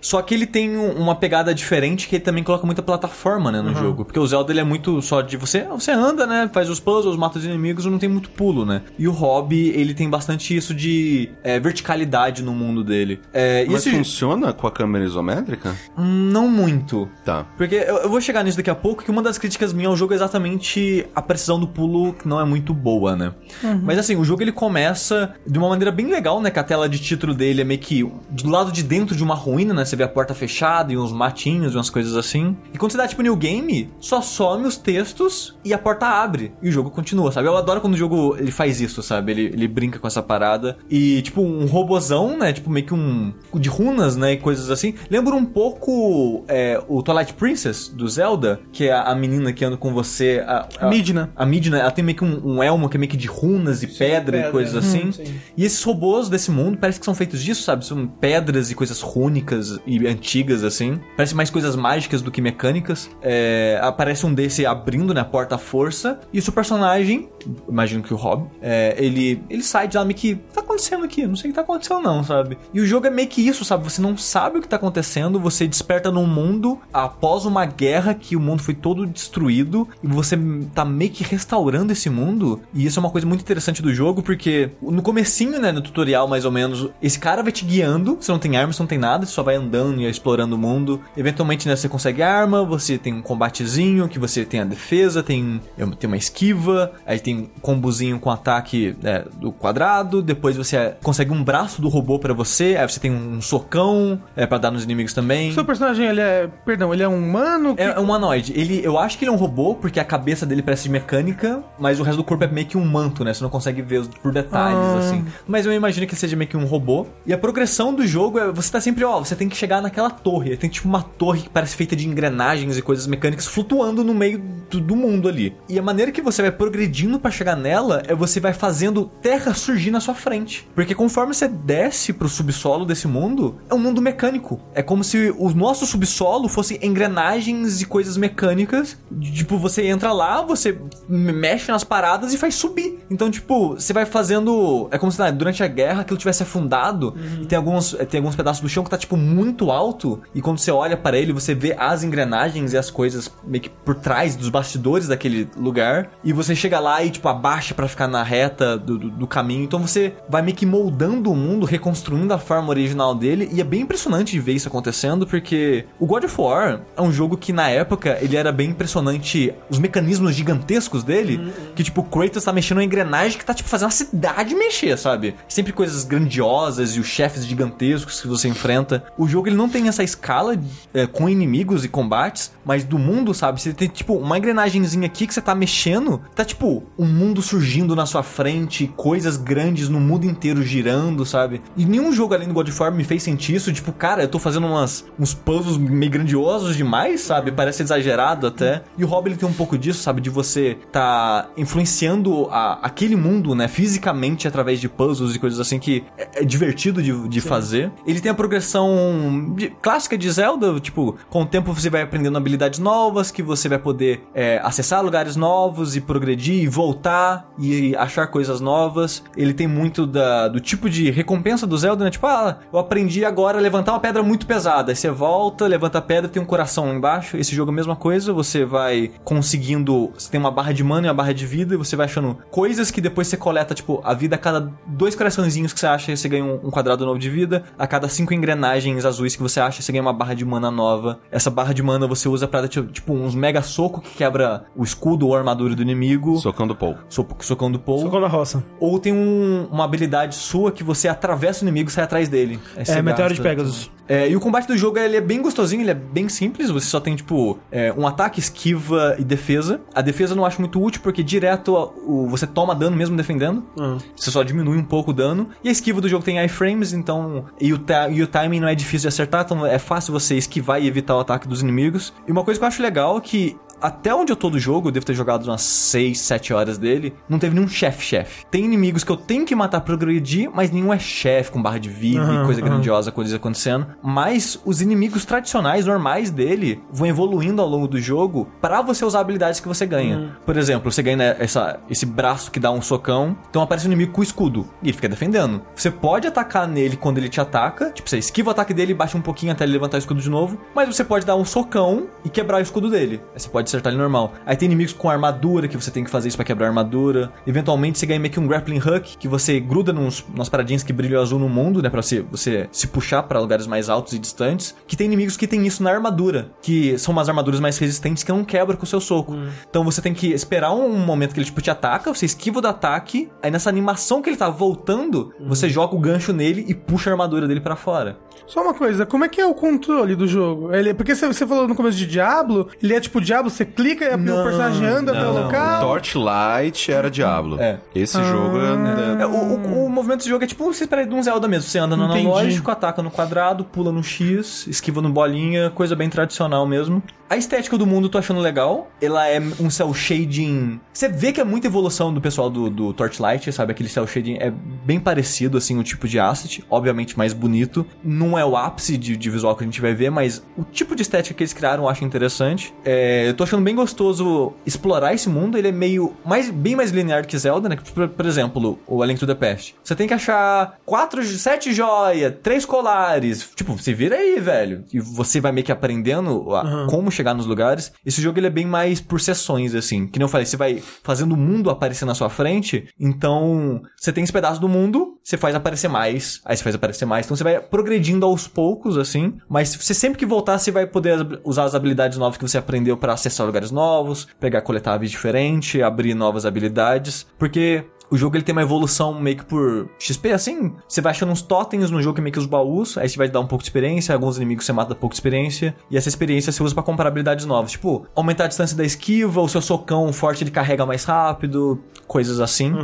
Só que ele tem um- uma pegada diferente que ele também coloca muita plataforma, né, no jogo. Porque o Zelda ele é muito só de você, você anda, né, faz os puzzles, mata os inimigos, não tem muito pulo, né. E o Hobby, ele tem bastante isso de é, verticalidade no mundo dele. É, Mas esse- funciona com a câmera isométrica? Não muito. Tá. Porque eu, eu vou chegar nisso daqui a pouco, que uma das críticas minhas ao jogo é exatamente a precisão do pulo que não é muito boa, né? Mas assim, o jogo ele começa de uma maneira bem legal, né? Que a tela de título dele é meio que do lado de dentro de uma ruína, né? Você vê a porta fechada e uns matinhos e umas coisas assim. E quando você dá tipo new game, só some os textos e a porta abre. E o jogo continua, sabe? Eu adoro quando o jogo ele faz isso, sabe? Ele, ele brinca com essa parada. E tipo, um robozão, né? Tipo, meio que um. de runas, né? E coisas assim. Lembra um pouco é, o Twilight Princess do Zelda, que é a, a menina que anda com você. A, a, Midna. a Midna, ela tem meio que um, um elmo que é meio que de runas e pedra, e pedra. coisas assim. Hum. E esses robôs desse mundo parece que são feitos disso, sabe? São pedras e coisas rúnicas e antigas, assim. Parece mais coisas mágicas do que mecânicas. É, aparece um desse abrindo, né, a porta à força. E o seu personagem, imagino que o Rob, é, ele, ele sai de lá meio que... Tá acontecendo aqui? Não sei o que tá acontecendo não, sabe? E o jogo é meio que isso, sabe? Você não sabe o que tá acontecendo, você desperta num mundo após uma guerra que o mundo foi todo destruído e você tá meio que restaurando esse mundo. E isso é uma coisa muito interessante do jogo, porque no comecinho, né, no tutorial mais ou menos, esse cara vai te guiando, você não tem arma, você não tem nada, você só vai andando e explorando o mundo. Eventualmente, né, você consegue arma, você tem um combatezinho, que você tem a defesa, tem, tem uma esquiva, aí tem um combozinho com ataque né, do quadrado, depois você consegue um braço do robô pra você, aí você tem um socão é, para dar nos inimigos também. O seu personagem, ele é... Perdão, ele é um humano? É, é um humanoide. Ele, eu acho que ele é um robô, porque a cabeça dele parece de mecânica, mas o resto do corpo é meio que um manto, né? Você não consegue ver os- por detalhes, Ah. assim. Mas eu imagino que ele seja meio que um robô. E a progressão do jogo é você tá sempre, ó, você tem que chegar naquela torre. Tem tipo uma torre que parece feita de engrenagens e coisas mecânicas flutuando no meio do, do mundo ali. E a maneira que você vai progredindo pra chegar nela é você vai fazendo terra surgir na sua frente. Porque conforme você desce pro subsolo desse mundo, é um mundo mecânico. É como se o nosso subsolo fosse engrenagens e coisas mecânicas. Tipo, você entra lá, você me- mexe nas paradas e faz subir. Então, tipo, você vai fazendo. É como se durante a guerra aquilo tivesse afundado e tem alguns, tem alguns pedaços do chão que tá, tipo, muito alto. E quando você olha para ele, você vê as engrenagens e as coisas meio que por trás dos bastidores daquele lugar. E você chega lá e, tipo, abaixa pra ficar na reta do, do, do caminho. Então você vai meio que moldando o mundo, reconstruindo a forma original dele. E é bem impressionante de ver isso acontecendo, porque o God of War é um jogo que na época ele era bem impressionante. Os mecanismos gigantescos dele, que tipo, o Kratos tá mexendo uma engrenagem que tá tipo fazendo a cidade mexer, sabe? Sempre coisas grandiosas e os chefes gigantescos que você enfrenta. o jogo ele não tem essa escala é, com inimigos e combates, mas do mundo, sabe? Você tem, tipo, uma engrenagemzinha aqui que você tá mexendo, tá, tipo, um mundo surgindo na sua frente, coisas grandes no mundo inteiro girando, sabe? E nenhum jogo além do God of War me fez sentir isso, tipo, cara, eu tô fazendo umas, uns puzzles meio grandiosos demais, sabe? Parece exagerado até. E o Hobby ele tem um pouco disso, sabe? De você tá influenciando a, aquele mundo, né? Fisicamente através de puzzles e coisas assim que é, é divertido de, de fazer. Ele tem a progressão de- clássica de Zelda, tipo, com o tempo você vai aprendendo habilidades novas, que você vai poder é, acessar lugares novos e progredir e voltar e achar coisas novas. Ele tem muito da, do tipo de recompensa do Zelda, né? Tipo, ah, eu aprendi agora a levantar uma pedra muito pesada. Aí você volta, levanta a pedra, tem um coração lá embaixo. Esse jogo é a mesma coisa, você vai conseguindo. Você tem uma barra de mana e uma barra de vida, e você vai achando coisas que depois você coleta, tipo, a vida a cada dois coraçõezinhos que você acha, você ganha um, um quadrado novo de vida. A cada cinco engrenagens azuis que você acha, você ganha uma barra de mana nova. Essa barra de mana você usa pra dar, tipo, tipo, uns mega soco que quebra o escudo ou a armadura do inimigo. Socão do Paul. So- Socão do Paul. Socou na roça. Ou tem um- uma habilidade sua que você atravessa o inimigo e sai atrás dele. É, Meteoro de Pegasus. É, e o combate do jogo ele é bem gostosinho, ele é bem simples. Você só tem, tipo, é, um ataque, esquiva e defesa. A defesa eu não acho muito útil porque direto o, você toma dano mesmo defendendo. Ah. Você só diminui um pouco o dano. E a esquiva do jogo tem iframes, então. E o, e o timing não é difícil de acertar, então é fácil você esquivar e evitar o ataque dos inimigos. E uma coisa que eu acho legal é que. Até onde eu tô do jogo, eu devo ter jogado umas 6, 7 horas dele, não teve nenhum chefe-chefe. Tem inimigos que eu tenho que matar pra progredir, mas nenhum é chefe com barra de vida e Aham, coisa aham. grandiosa, coisas acontecendo. Mas os inimigos tradicionais, normais dele, vão evoluindo ao longo do jogo pra você usar habilidades que você ganha. Por exemplo, você ganha né, essa, esse braço que dá um socão, então aparece um inimigo com escudo e ele fica defendendo. Você pode atacar nele quando ele te ataca, tipo, você esquiva o ataque dele e baixa um pouquinho até ele levantar o escudo de novo, mas você pode dar um socão e quebrar o escudo dele. Você pode acertar ele normal. Aí tem inimigos com armadura que você tem que fazer isso pra quebrar a armadura. Eventualmente você ganha meio que um grappling hook que você gruda nos, nas paradinhas que brilham azul no mundo, né, Pra você, você se puxar pra lugares mais altos e distantes. Que tem inimigos que tem isso na armadura, que são umas armaduras mais resistentes que não quebram com o seu soco. Então você tem que esperar um momento que ele tipo te ataca, você esquiva do ataque, aí nessa animação que ele tá voltando, você joga o gancho nele e puxa a armadura dele pra fora. Só uma coisa, como é que é o controle do jogo? Ele, porque você, você falou no começo de Diablo, ele é tipo Diablo, você clica e o personagem anda até o Não, local. Torchlight era Diablo. É. Esse jogo é... É, o, o- o movimento desse jogo é tipo você espera de um Zelda mesmo. Você anda no Entendi. analógico, ataca no quadrado, pula no X, esquiva no bolinha, coisa bem tradicional mesmo. A estética do mundo eu tô achando legal. Ela é um cel shading. Você vê que é muita evolução do pessoal do, do Torchlight, sabe? Aquele cel shading é bem parecido, assim, o tipo de asset. Obviamente mais bonito. Não é o ápice de, de visual que a gente vai ver, mas o tipo de estética que eles criaram eu acho interessante. É, eu tô achando bem gostoso explorar esse mundo. Ele é meio. Mais, bem mais linear que Zelda, né? Por, por exemplo, o A Link to the Past. Você tem que achar quatro, sete joias, três colares. Tipo, você vira aí, velho. E você vai meio que aprendendo a- como chegar nos lugares. Esse jogo ele é bem mais por sessões, assim. Que eu falei, você vai fazendo o mundo aparecer na sua frente. Então, você tem esse pedaço do mundo, você faz aparecer mais. Aí você faz aparecer mais. Então você vai progredindo aos poucos, assim. Mas você sempre que voltar, você vai poder usar as habilidades novas que você aprendeu pra acessar lugares novos, pegar coletáveis diferentes, abrir novas habilidades. Porque o jogo ele tem uma evolução meio que por XP, assim. Você vai achando uns totens no jogo que é meio que os baús, aí você vai dar um pouco de experiência, alguns inimigos você mata pouco de experiência, e essa experiência você usa pra comprar habilidades novas. Tipo, aumentar a distância da esquiva, o seu socão forte ele carrega mais rápido, coisas assim.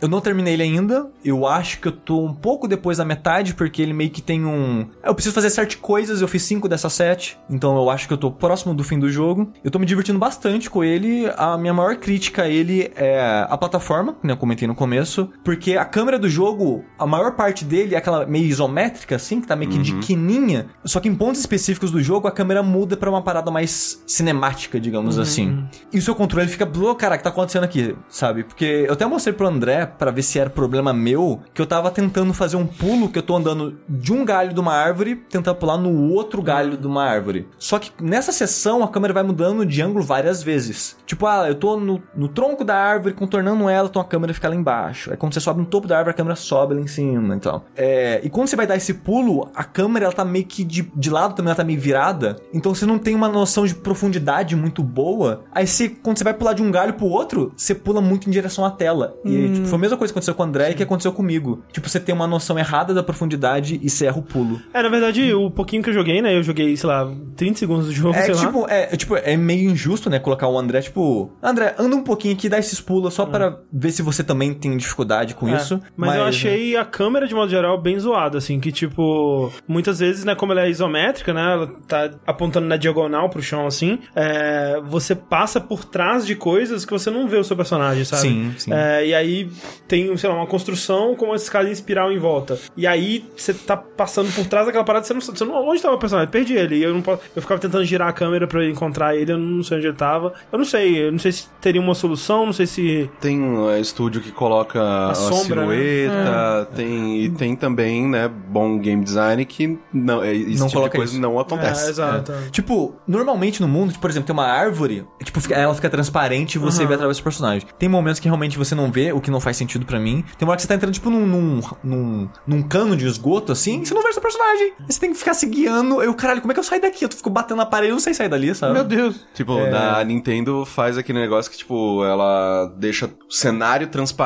Eu não terminei ele ainda, eu acho que eu tô um pouco depois da metade, porque ele meio que tem um. Eu preciso fazer sete coisas, eu fiz cinco dessas sete, então eu acho que eu tô próximo do fim do jogo. Eu tô me divertindo bastante com ele. A minha maior crítica a ele é a plataforma, né? Eu comentei no começo, porque a câmera do jogo, a maior parte dele é aquela meio isométrica, assim, que tá meio que de quininha. Só que em pontos específicos do jogo, a câmera muda pra uma parada mais cinemática, digamos assim. E o seu controle fica, "Pô, cara, o que tá acontecendo aqui, sabe? Porque eu até mostrei pro André pra ver se era problema meu, que eu tava tentando fazer um pulo, que eu tô andando de um galho de uma árvore, tentando pular no outro galho de uma árvore. Só que nessa sessão, a câmera vai mudando de ângulo várias vezes. Tipo, ah, eu tô no, no tronco da árvore, contornando ela, então a câmera fica lá embaixo embaixo. Aí quando você sobe no topo da árvore, a câmera sobe lá em cima, então. É, e quando você vai dar esse pulo, a câmera ela tá meio que de, de lado também, ela tá meio virada. Então você não tem uma noção de profundidade muito boa. Aí você, quando você vai pular de um galho pro outro, você pula muito em direção à tela. E aí, tipo, foi a mesma coisa que aconteceu com o André e que aconteceu comigo. Tipo, você tem uma noção errada da profundidade e você erra o pulo. É, na verdade, o pouquinho que eu joguei, né? Eu joguei, sei lá, 30 segundos do jogo, É sei lá. tipo, é, é, tipo, é meio injusto, né, colocar o André, tipo, André, anda um pouquinho aqui, dá esses pulos só para ver se você também tem dificuldade com É, isso. Mas, eu achei a câmera, de modo geral, bem zoada, assim, que, tipo, muitas vezes, né, como ela é isométrica, né, ela tá apontando na diagonal pro chão, assim, é, você passa por trás de coisas que você não vê o seu personagem, sabe? Sim, sim. É, e aí tem, sei lá, uma construção com uma escada em espiral em volta. E aí você tá passando por trás daquela parada, você não, você não onde tá o personagem? Perdi ele. E eu não posso, eu ficava tentando girar a câmera pra encontrar ele, eu não sei onde ele tava. Eu não sei, eu não sei se teria uma solução, não sei se Tem um é, estúdio que coloca a, sombra, né? silhueta, tem, e tem também, né, bom game design que não, é, esse Não tipo coloca de coisa isso. não É, acontece. exato. Tipo, normalmente no mundo, por exemplo, tem uma árvore, tipo, ela fica transparente e você vê através do personagem. Tem momentos que realmente você não vê, o que não faz sentido pra mim. Tem uma hora que você tá entrando, tipo, num, num, num, num cano de esgoto, assim, e você não vê o seu personagem. E você tem que ficar se guiando. Eu, caralho, como é que eu saio daqui? Eu fico batendo na parede, eu não sei sair dali, sabe? Meu Deus. Tipo, É. na Nintendo faz aquele negócio que, tipo, ela deixa o cenário transparente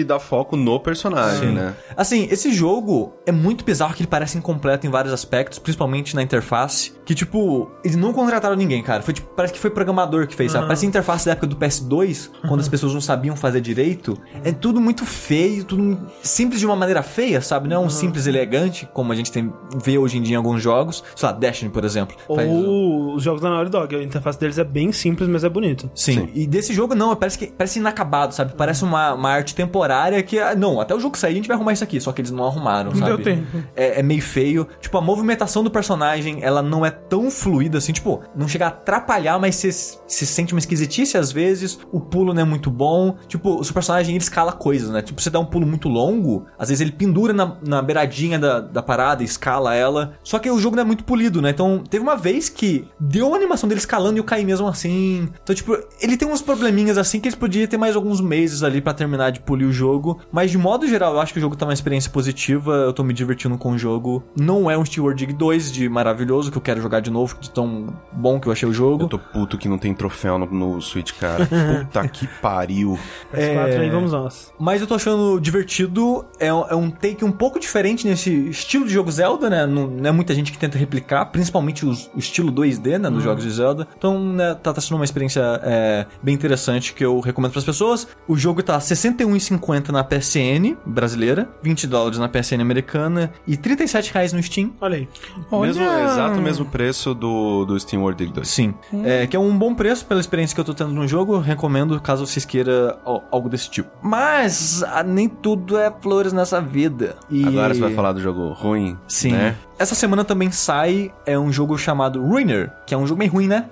e dá foco no personagem, né? Assim, esse jogo é muito bizarro que ele parece incompleto em vários aspectos, principalmente na interface. Que, tipo, eles não contrataram ninguém, cara. Foi, tipo, parece que foi programador que fez, sabe? Parece a interface da época do PS2, quando as pessoas não sabiam fazer direito. É tudo muito feio, tudo simples de uma maneira feia, sabe? Não é um simples elegante, como a gente tem, vê hoje em dia em alguns jogos. Sei lá, Destiny, por exemplo. Faz- Ou os jogos da Naughty Dog, a interface deles é bem simples, mas é bonito. Sim. E desse jogo, não, parece que parece inacabado, sabe? Parece uma, uma arte temporária que. ah, Não, até o jogo sair a gente vai arrumar isso aqui. Só que eles não arrumaram, Não sabe? deu tempo. É, é meio feio. Tipo, a movimentação do personagem, ela não é tão fluida assim. Tipo, não chega a atrapalhar, mas você se sente uma esquisitice às vezes. O pulo não é muito bom. Tipo, o personagem ele escala coisas, né? Tipo, você dá um pulo muito longo, às vezes ele pendura na, na beiradinha da, da parada, e escala ela. Só que o jogo não é muito polido, né? Então, teve uma vez que deu uma animação dele escalando e eu caí mesmo assim. Então, tipo, ele tem uns probleminhas assim que eles podiam ter mais alguns meses ali pra terminar de de polir o jogo. Mas de modo geral, eu acho que o jogo tá uma experiência positiva. Eu tô me divertindo com o jogo. Não é um Steward Dig 2 de maravilhoso que eu quero jogar de novo, de tão bom que eu achei o jogo. Eu tô puto que não tem troféu no, no Switch, cara. Puta que pariu. PS4 aí, vamos nós. Mas eu tô achando divertido. É, é, um take um pouco diferente nesse estilo de jogo Zelda, né? Não, não é muita gente que tenta replicar, principalmente os, o estilo 2D, né? Nos uhum. jogos de Zelda. Então, né, tá, tá sendo uma experiência é, bem interessante que eu recomendo para as pessoas. O jogo tá 61 21,50 na PSN brasileira, 20 dólares na PSN americana e 37 reais no Steam. Olha aí. Olha. Mesmo, exato mesmo preço do, do Steam World Dig 2. Sim. Hum. É, que é um bom preço pela experiência que eu tô tendo no jogo. Recomendo caso vocês queiram algo desse tipo. Mas ah, nem tudo é flores nessa vida. E... Agora você vai falar do jogo ruim. Sim. Né? Essa semana também sai é um jogo chamado Ruiner, que é um jogo meio ruim, né?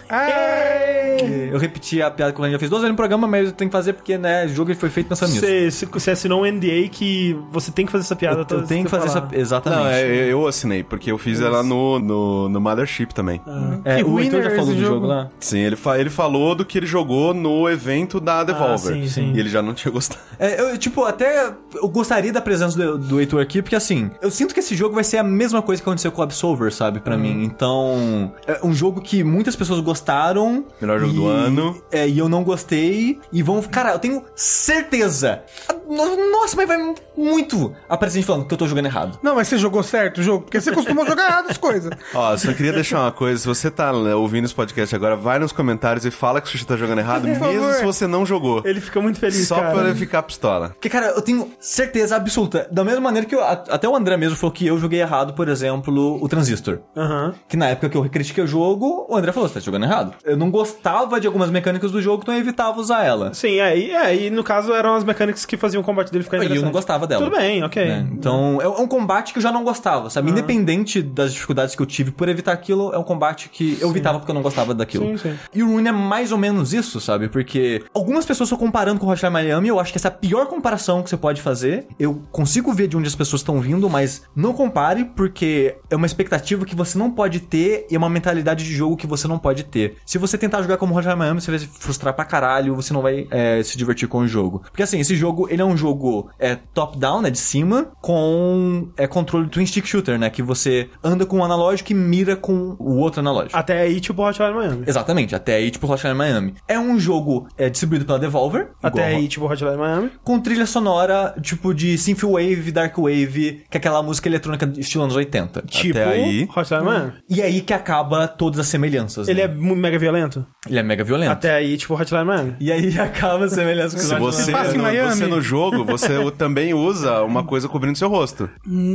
Eu repeti a piada que gente já fez duas vezes no programa, mas eu tenho que fazer porque, né, o jogo ele foi feito pensando nisso. Você, assinou um NDA que você tem que fazer essa piada Eu, toda eu tenho que fazer você essa. falar. Exatamente. Não, é, eu assinei, porque eu fiz ela no, no, no Mothership também. É, Que o Ruiner Heitor já é falou do jogo, jogo? lá. Sim, ele, fa ele falou do que ele jogou no evento da Devolver. sim, sim. E ele já não tinha gostado. É, eu, tipo, até eu gostaria da presença do, do Heitor aqui, porque assim, eu sinto que esse jogo vai ser a mesma coisa que aconteceu com o Absolver, sabe, pra mim. Então, é um jogo que muitas pessoas gostaram. Melhor jogo do ano. É, e eu não gostei. E vão. Cara, eu tenho certeza. no- Nossa, mas vai muito aparecer gente falando que eu tô jogando errado. Não, mas você jogou certo o jogo? Porque você costuma jogar errado as coisas. Ó, só queria deixar uma coisa. Se você tá né, ouvindo esse podcast agora, vai nos comentários e fala que o Sushi tá jogando errado, mesmo favor. se você não jogou. Ele fica muito feliz, Só cara. pra ele ficar pistola. Porque, cara, eu tenho certeza absoluta. Da mesma maneira que eu- até o André mesmo falou que eu joguei errado, por exemplo, o Transistor. Aham. Que na época que eu critiquei o jogo, o André falou: você tá jogando errado. Eu não gostava de algumas mecânicas do jogo, então eu evitava usar ela. Sim, é e, é, e no caso eram as mecânicas que faziam o combate dele ficar E eu interessante. não gostava dela. Tudo bem, ok. né? Então, é um combate que eu já não gostava, sabe? Independente das dificuldades que eu tive por evitar aquilo, é um combate que eu evitava porque eu não gostava daquilo. Sim, sim. E o Rune é mais ou menos isso, sabe? Porque algumas pessoas estão comparando com o Hotline Miami, eu acho que essa é a pior comparação que você pode fazer. Eu consigo ver de onde as pessoas estão vindo, mas não compare, porque é uma expectativa que você não pode ter e é uma mentalidade de jogo que você não pode ter. Se você tentar jogar como Hotline Miami, você vai se frustrar pra caralho, você não vai é, se divertir com o jogo. Porque assim, esse jogo, ele é um jogo é, top-down, né, de cima, com é, controle twin stick shooter, né, que você anda com um analógico e mira com o outro analógico. Até aí, tipo Hotline Miami. Exatamente, até aí, tipo Hotline Miami. É um jogo é, distribuído pela Devolver. Até aí, tipo Hotline Miami. com trilha sonora, tipo de synthwave, darkwave, que é aquela música eletrônica estilo anos 80. Tipo aí- Hotline Miami. E é aí que acaba todas as semelhanças. Ele né? é mega violento? Ele é mega violento. Até aí, tipo Hotline Miami. E aí acaba a semelhança com Se o você, no, Miami. você no jogo, você também usa uma coisa cobrindo seu rosto.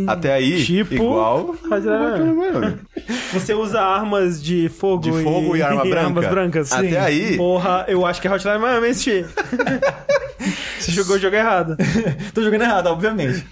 Até aí, tipo- igual... Hotline Miami. Você usa armas de fogo, De fogo e arma branca. armas brancas. Até Sim. aí- Porra, eu acho que é Hotline Miami esse. Você jogou o jogo errado. Tô jogando errado, obviamente.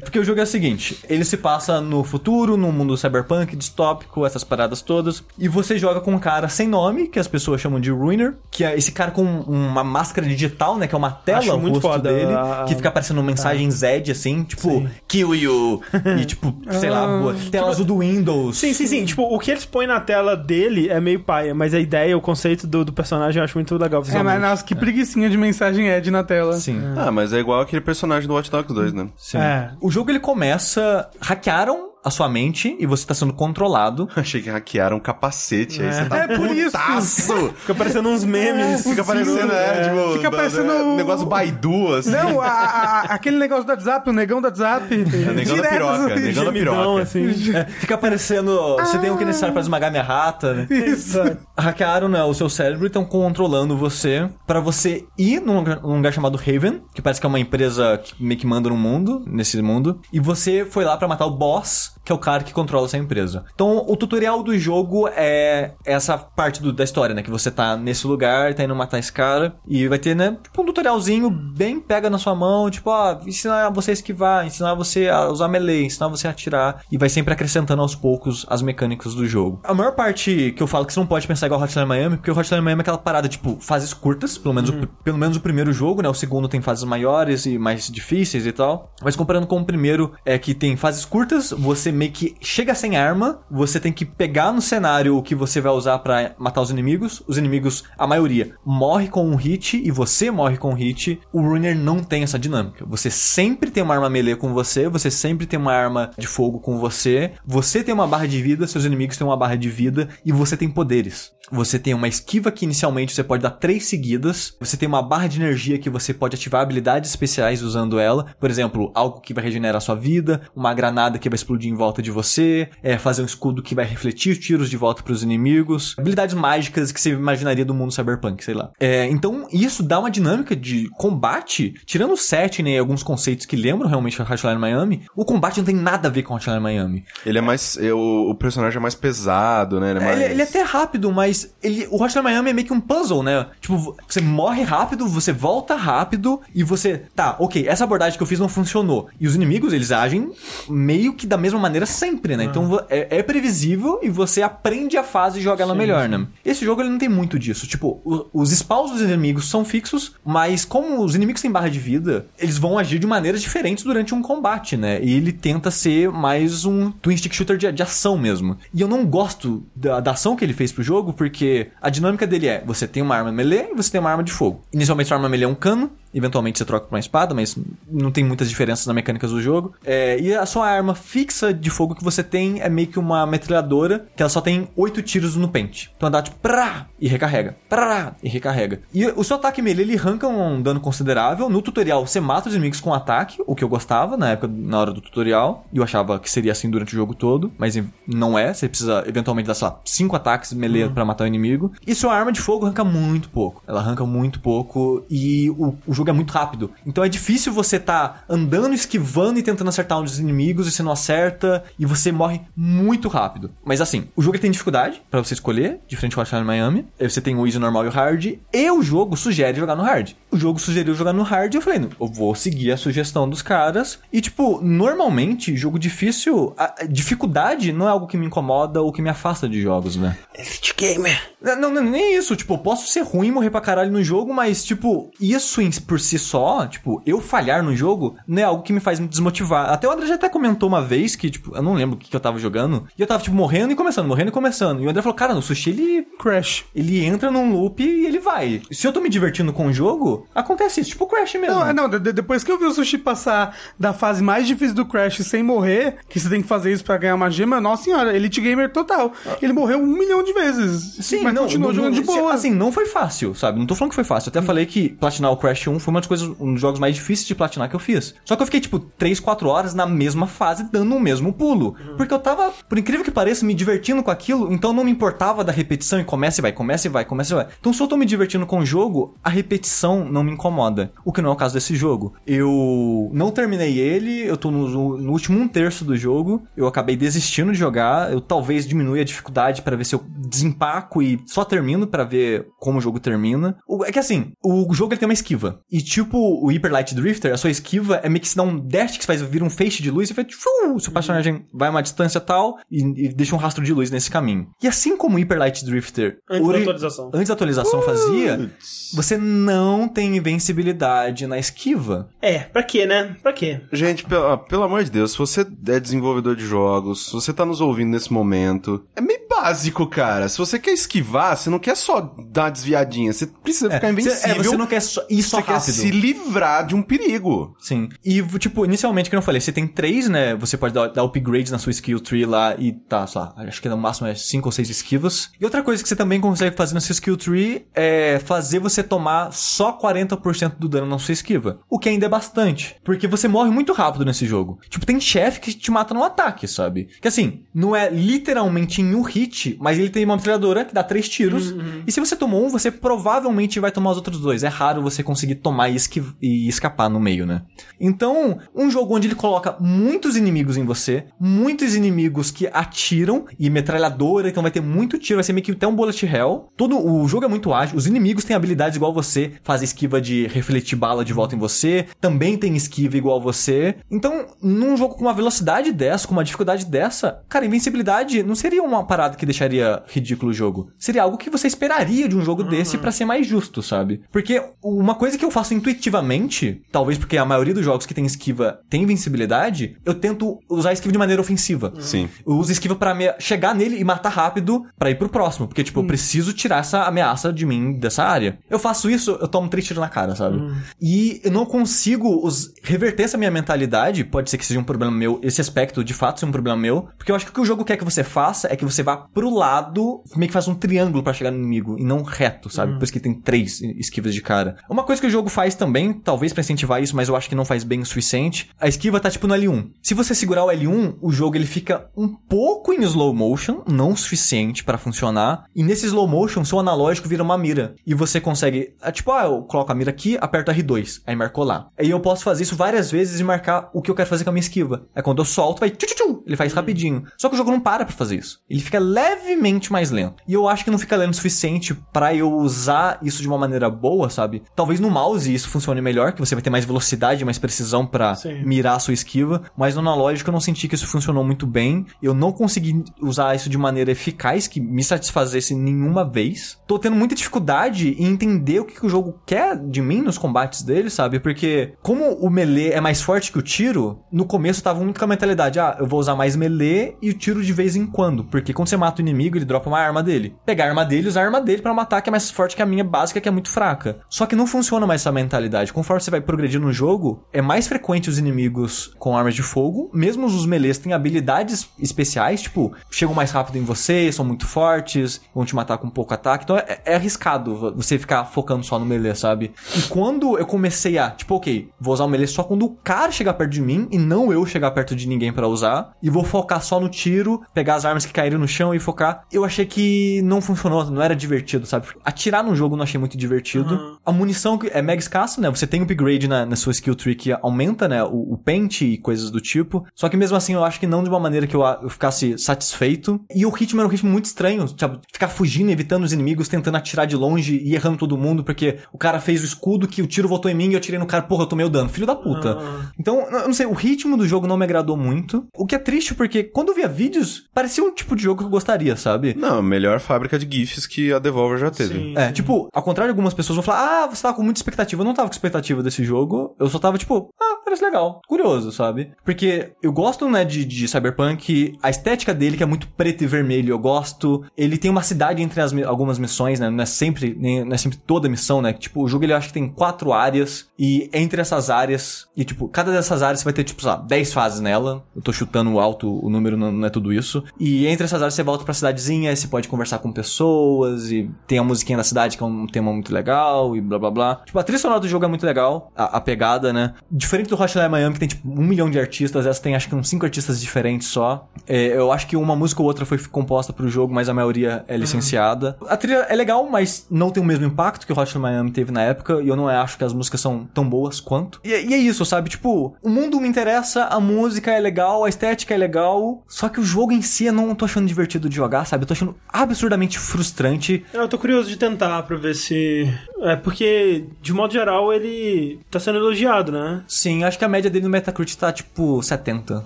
Porque o jogo é o seguinte: ele se passa no futuro, num mundo cyberpunk, distópico, essas paradas todas. E você joga com um cara sem nome, que as pessoas chamam de Ruiner, que é esse cara com uma máscara digital, né? Que é uma tela Acho muito rosto foda dele, a- que fica aparecendo mensagem Z, assim, tipo, kill you. e tipo, sei lá, tela azul do Windows. Sim, sim, sim. Tipo, o que eles põem na tela dele é meio paia, mas a ideia, o conceito do, do personagem eu acho muito legal É, mas nossa, que preguicinha de mensagem Ed na tela. Sim. Ah, mas é igual aquele personagem do Watch Dogs 2, né? Sim. É. O jogo ele começa. Hackearam a sua mente e você tá sendo controlado. Achei que hackearam um capacete, aí você tá É por isso. Fica parecendo uns memes. Fica parecendo, é, tipo... Fica da- parecendo da- o- Negócio Baidu, assim. Não, a- a- aquele negócio do WhatsApp, o negão do WhatsApp. É negão da piroca, assim, negão da piroca. assim. É, fica parecendo. Você tem o que é necessário pra esmagar minha rata, né? Isso. Hackearam né, o seu cérebro e estão controlando você pra você ir num lugar, num lugar chamado Haven, que parece que é uma empresa que meio que manda no mundo, nesse mundo, e você foi lá pra matar o boss, que é o cara que controla essa empresa. Então, o tutorial do jogo é essa parte do- da história, né? Que você tá nesse lugar, tá indo matar esse cara, e vai ter, né, tipo um tutorialzinho bem pega na sua mão, tipo, ó, ensinar você a esquivar, ensinar você a usar melee, ensinar você a atirar, e vai sempre acrescentando aos poucos as mecânicas do jogo. A maior parte que eu falo que você não pode pensar igual Hotline Miami, porque o Hotline Miami é aquela parada, tipo, fases curtas, pelo menos, o, pelo menos o primeiro jogo, né? O segundo tem fases maiores e mais difíceis e tal. Mas comparando com o primeiro, é que tem fases curtas, você meio que chega sem arma, você tem que pegar no cenário o que você vai usar pra matar os inimigos. Os inimigos, a maioria, morre com um hit e você morre com um hit. O Runner não tem essa dinâmica. Você sempre tem uma arma melee com você, você sempre tem uma arma de fogo com você, você tem uma barra de vida, seus inimigos têm uma barra de vida e você tem poderes. Você tem uma esquiva que inicialmente você pode dar três seguidas. Você tem uma barra de energia que você pode ativar habilidades especiais usando ela. Por exemplo, algo que vai regenerar sua vida, uma granada que vai explodir em volta de você, é, fazer um escudo que vai refletir tiros de volta para os inimigos. Habilidades mágicas que você imaginaria do mundo cyberpunk, sei lá. É, então, isso dá uma dinâmica de combate, tirando o setting e alguns conceitos que lembram realmente Hotline Miami, o combate não tem nada a ver com Hotline Miami. Ele é mais... é, O, o personagem é mais pesado, né? Ele é É, mais... Ele, ele é até rápido, mas ele, o Hotline Miami é meio que um puzzle, né? Tipo, você morre rápido, você volta rápido e você. Tá, ok, essa abordagem que eu fiz não funcionou. E os inimigos, eles agem meio que da mesma maneira sempre, né? Então vo- é, é previsível e você aprende a fase e joga ela melhor, né? Esse jogo ele não tem muito disso. Tipo, o- os spawns dos inimigos são fixos, mas como os inimigos têm barra de vida, eles vão agir de maneiras diferentes durante um combate, né? E ele tenta ser mais um twin stick shooter de, de ação mesmo. E eu não gosto da, da ação que ele fez pro jogo, porque a dinâmica dele é: você tem uma arma melee e você tem uma arma de fogo. Inicialmente a arma melee é um cano, eventualmente você troca pra uma espada, mas não tem muitas diferenças nas mecânicas do jogo. É, e a sua arma fixa de fogo que você tem é meio que uma metralhadora, que ela só tem oito tiros no pente. Então ela dá tipo, prá, e recarrega, prá, e recarrega. E o seu ataque melee, ele arranca um dano considerável. No tutorial, você mata os inimigos com ataque, o que eu gostava na época, na hora do tutorial. E eu achava que seria assim durante o jogo todo, mas não é. Você precisa eventualmente dar, sei lá, cinco ataques melee pra matar o inimigo. E sua arma de fogo arranca muito pouco. Ela arranca muito pouco e o, o jogo é muito rápido. Então é difícil você tá andando, esquivando e tentando acertar um dos inimigos e você não acerta e você morre muito rápido. Mas assim, o jogo tem dificuldade pra você escolher, diferente do Hotline Miami. Você tem o easy, normal e o hard. E o jogo sugere jogar no hard. O jogo sugeriu jogar no hard e eu falei, eu vou seguir a sugestão dos caras. E tipo, normalmente, jogo difícil, a dificuldade não é algo que me incomoda ou que me afasta de jogos, né? Esse gamer. Não, não, nem isso. Tipo, eu posso ser ruim e morrer pra caralho no jogo, mas, tipo, isso por si só, tipo, eu falhar no jogo, não é algo que me faz me desmotivar. Até o André já até comentou uma vez que, tipo, eu não lembro o que, que eu tava jogando, e eu tava, tipo, morrendo e começando, morrendo e começando. E o André falou, cara, no sushi ele Crash. ele entra num loop e ele vai. Se eu tô me divertindo com o jogo, acontece isso, tipo Crash mesmo. Não, é, não, de- de- depois que eu vi o Sushi passar da fase mais difícil do Crash sem morrer, que você tem que fazer isso pra ganhar uma gema, nossa senhora, Elite Gamer total. Ele morreu um milhão de vezes. Sim, mas não, continuou não- jogando de boa. Assim, não foi fácil, sabe? Não tô falando que foi fácil. Até falei que platinar o Crash 1 foi uma das coisas, um dos jogos mais difíceis de platinar que eu fiz. Só que eu fiquei, tipo, 3, 4 horas na mesma fase, dando o mesmo pulo. Porque eu tava, por incrível que pareça, me divertindo com aquilo, então não me importava da repetição e começa e vai, começa e vai, começa e vai. Então se eu tô me divertindo com o jogo, a repetição não me incomoda. O que não é o caso desse jogo. Eu não terminei ele, eu tô no, no último um terço do jogo, eu acabei desistindo de jogar, eu talvez diminui a dificuldade pra ver se eu desempaco e só termino pra ver como o jogo termina. O- é que assim, o jogo ele tem uma esquiva. E tipo o Hyper Light Drifter, a sua esquiva é meio que se dá um dash que faz vir um feixe de luz e faz fiu, seu personagem vai a uma distância tal e, e deixa um rastro de luz nesse caminho. E assim como o Hyper Light Drifter Antes da atualização. antes da atualização fazia, você não tem invencibilidade na esquiva. É, pra quê, né? Pra quê? Gente, pelo, ah, pelo amor de Deus, se você é desenvolvedor de jogos, se você tá nos ouvindo nesse momento, é meio básico, cara. Se você quer esquivar, você não quer só dar uma desviadinha, você precisa ficar Você- invencível. é, você não quer só, ir só você quer rápido. se livrar de um perigo. Sim. E, tipo, inicialmente, como eu falei, você tem três, né? Você pode dar, dar upgrades na sua skill tree lá e tá, sei lá, acho que no máximo é cinco ou seis esquivas. E outra coisa que você também consegue fazer na sua skill tree é fazer você tomar só 40% do dano na sua esquiva. O que ainda é bastante. Porque você morre muito rápido nesse jogo. Tipo, tem chefe que te mata no ataque, sabe? Que assim, não é literalmente em um hit, mas ele tem uma metralhadora que dá três tiros. E se você tomou um, você provavelmente vai tomar os outros dois. É raro você conseguir tomar e, e escapar no meio, né? Então, um jogo onde ele coloca muitos inimigos em você, muitos inimigos que atiram e metralhadora, então vai ter muito tiro, vai ser meio que até um bullet hell. Todo o jogo é muito ágil, os inimigos têm habilidades igual você, faz esquiva de refletir bala de volta em você, também tem esquiva igual você. Então, num jogo com uma velocidade dessa, com uma dificuldade dessa, cara, invencibilidade não seria uma parada que deixaria ridículo o jogo. Seria algo que você esperaria de um jogo desse pra ser mais justo, sabe? Porque uma coisa que eu faço intuitivamente, talvez porque a maioria dos jogos que tem esquiva tem invencibilidade, eu tento usar a esquiva de maneira ofensiva. Sim. Eu uso esquiva pra me- chegar nele e matar rápido pra ir pro próximo. Porque, tipo, eu preciso tirar essa ameaça de mim dessa área. Eu faço isso, eu tomo três tiros na cara, sabe? E eu não consigo os- reverter essa minha mentalidade. Pode ser que seja um problema meu, esse aspecto de fato seja um problema meu. Porque eu acho que o que o jogo quer que você faça é que você vá pro lado, meio que faça um triângulo pra chegar no inimigo, e não reto, sabe? Por isso que tem três esquivas de cara. Uma coisa que o jogo faz também, talvez pra incentivar isso, mas eu acho que não faz bem o suficiente, a esquiva tá tipo no L1. Se você segurar o L1, o jogo ele fica um pouco em slow motion, não o suficiente pra funcionar, e nesse slow motion, seu analógico vira uma mira. E você consegue, ah, tipo, ah, eu coloco a mira aqui, aperto R2, aí marcou lá. Aí eu posso fazer isso várias vezes e marcar o que eu quero fazer com a minha esquiva. Aí quando eu solto, vai tchu, tchu, tchu, ele faz rapidinho. Só que o jogo não para pra fazer isso. Ele fica levemente mais lento. E eu acho que não fica lento o suficiente pra eu usar isso de uma maneira boa, sabe? Talvez no mouse isso funcione melhor, que você vai ter mais velocidade, mais precisão pra Sim. mirar a sua esquiva, mas no analógico eu não senti que isso funcionou muito bem. Eu não consegui usar isso de maneira eficaz, que me satisfazesse nenhuma vez. Tô tendo muita dificuldade em entender o que, que o jogo quer de mim nos combates dele, sabe? Porque como o melee é mais forte que o tiro, no começo eu tava muito com a mentalidade, ah, eu vou usar mais melee e o tiro de vez em quando, porque quando você mata o inimigo, ele dropa uma arma dele. Pegar a arma dele e usar a arma dele pra matar, que é mais forte que a minha básica, que é muito fraca. Só que não funciona mais essa mentalidade. Conforme você vai progredindo no jogo, é mais frequente os inimigos com armas de fogo, mesmo os melees têm habilidades especiais, tipo, chegam mais rápido em você, são muito fortes, vão te matar com pouco ataque, então é, é arriscado você ficar focando só no melee, sabe? E quando eu comecei a, tipo, ok, vou usar o melee só quando o cara chegar perto de mim e não eu chegar perto de ninguém pra usar, e vou focar só no tiro, pegar as armas que caíram no chão e focar, eu achei que não funcionou, não era divertido, sabe? Atirar no jogo não achei muito divertido. A munição que é mega escassa, né? Você tem upgrade na, na sua skill tree que aumenta, né? O, o pente e coisas do tipo. Só que mesmo assim eu acho que não de uma maneira que eu, eu ficasse satisfeito. E o ritmo era um ritmo muito estranho, sabe? Ficar fugindo, evitando os inimigos, tentando atirar de longe e errando todo mundo, porque o cara fez o escudo que o tiro voltou em mim e eu tirei no cara, porra, eu tomei o dano. Filho da puta. Então, eu não sei, o ritmo do jogo não me agradou muito. O que é triste porque quando eu via vídeos, parecia um tipo de jogo que eu gostaria, sabe? Não, melhor fábrica de GIFs que a Devolver já teve. Sim. É, tipo, ao contrário, algumas pessoas vão falar, ah, você tava com muita expectativa. Eu não tava com expectativa desse jogo, eu só tava, tipo, ah, parece legal, curioso, sabe? Porque eu gosto, né, de, de Cyberpunk, a estética dele, que é muito preto e vermelho, eu gosto. Ele tem uma cidade entre as, algumas missões, né, não é sempre, nem, não é sempre toda missão, né? Tipo, o jogo, ele acho que tem quatro áreas, e entre essas áreas, e tipo, cada dessas áreas você vai ter, tipo, sei lá, 10 fases nela. Eu tô chutando alto, o número não, não é tudo isso. E entre essas áreas você volta pra cidadezinha, você pode conversar com pessoas, e tem a musiquinha da cidade, que é um tema muito legal, e blá blá blá. Tipo, a trilha sonora do jogo é muito legal, a, a pegada, né? Diferente do Hotline Miami, que tem, tipo, um milhão de artistas, essa tem acho que uns cinco artistas diferentes só. É, eu acho que uma música ou outra foi composta pro jogo, mas a maioria é licenciada. A trilha é legal, mas não tem o mesmo impacto que o Hotline Miami teve na época, e eu não acho que as músicas são tão boas quanto. E, e é isso, sabe? Tipo, o mundo me interessa, a música é legal, a estética é legal, só que o jogo em si eu não tô achando divertido de jogar, sabe? Eu tô achando absurdamente frustrante. Eu tô curioso de tentar pra ver se. É porque, de modo geral, ele tá sendo elogiado, né? Sim, acho que a média dele no Metacritic tá tipo 70.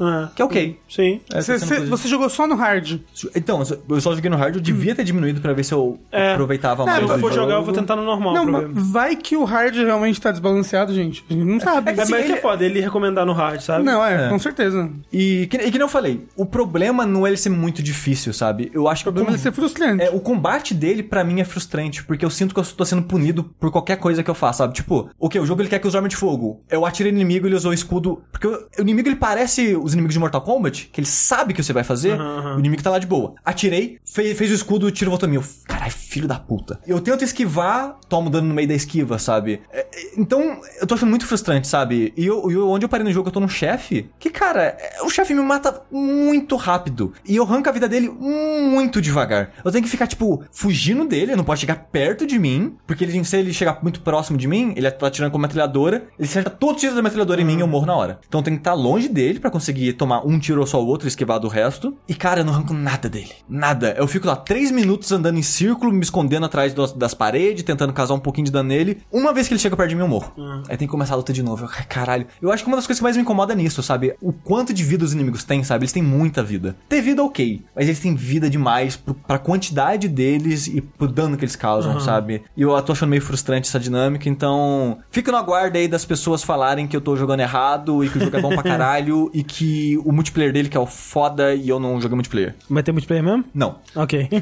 É. Que é ok. Sim. É, Você, tá sendo você- jogou só no hard. Então, eu só joguei no hard, eu devia ter diminuído pra ver se eu É. aproveitava Se mais. eu o for jogar, eu vou tentar no normal. não, mas vai que o hard realmente tá desbalanceado, gente. A gente não sabe. É, mas assim, que é ele- foda, ele recomendar no hard, sabe? Não, é, É. com certeza. E que, e que nem eu falei, o problema não é ele ser muito difícil, sabe? Eu acho O problema é que. ser frustrante. É, o combate dele, pra mim, é frustrante, porque eu sinto que eu tô sendo punido por qualquer coisa que eu faça, sabe? Tipo, ok, o jogo ele quer que eu use arma de fogo. Eu atirei no inimigo, ele usou o escudo. Porque o, o inimigo ele parece os inimigos de Mortal Kombat, que ele sabe o que você vai fazer, Aham, aham. o inimigo tá lá de boa. Atirei, fez, fez o escudo, o tiro voltou em mim. Eu, Caralho, filho da puta. Eu tento esquivar, tomo dano no meio da esquiva, sabe? É, é, então, eu tô achando muito frustrante, sabe? E eu, eu- onde eu parei no jogo, eu tô num chefe, que, cara, é, o chefe me mata muito rápido. E eu arranco a vida dele muito devagar. Eu tenho que ficar, tipo, fugindo dele, ele não pode chegar perto de mim, porque ele, se ele chegar muito próximo de mim, ele tá atirando com uma metralhadora, ele acerta todos os tiros da metralhadora em mim e eu morro na hora. Então eu tenho que estar longe dele pra conseguir tomar um tiro ou só o outro e esquivar do resto. E, cara, eu não arranco nada dele. Nada. Eu fico lá três minutos andando em círculo, me escondendo atrás das, das paredes, tentando causar um pouquinho de dano nele. Uma vez que ele chega perto de mim, eu morro. Aí tem que começar a luta de novo. Eu, "Ai, caralho. Eu acho que uma das coisas que mais me incomoda é nisso, sabe? O quanto de vida os inimigos têm, sabe? Eles têm muita vida. Ter vida, ok. Mas eles têm vida demais pro, pra quantidade deles e pro dano que eles causam, sabe? E eu tô achando meio frustrante essa dinâmica, então. Fica no aguardo aí das pessoas falarem que eu tô jogando errado e que o jogo é bom pra caralho e que o multiplayer dele que é o foda e eu não joguei multiplayer. Vai ter multiplayer mesmo? Não. Ok.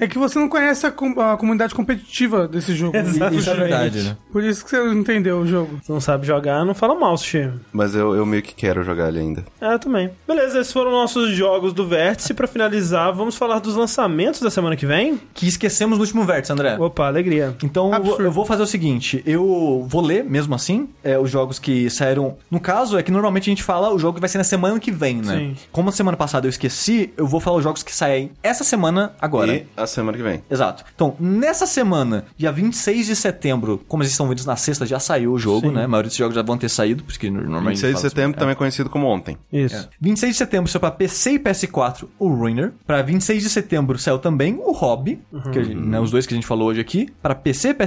É que você não conhece a, com- a comunidade competitiva desse jogo. Exato. Isso é verdade, né? Por isso que você não entendeu o jogo. Se não sabe jogar, não fala mal, Sushi. Mas eu, eu meio que quero jogar ele ainda. É, eu também. Beleza, esses foram nossos jogos do Vértice. Pra finalizar, vamos falar dos lançamentos da semana que vem? Que esquecemos no último vértice, André. Opa, alegria. Então Absurdo. eu vou fazer o seguinte, eu vou ler mesmo assim é, os jogos que saíram. No caso, é que normalmente a gente fala o jogo que vai ser na semana que vem, né? Sim. Como a semana passada eu esqueci, eu vou falar os jogos que saem essa semana agora. E a semana que vem. Exato. Então, nessa semana, dia 26 de setembro, como eles estão vídeos na sexta, já saiu o jogo, Sim. né? A maioria desses jogos já vão ter saído, porque normalmente. 26 de fala setembro assim, também é conhecido como ontem. Isso. 26 de setembro saiu pra PC e PS4 o Ruiner. Pra 26 de setembro saiu também o Hobby, que a gente- né, os dois que a gente falou hoje aqui. Pra PC, PS4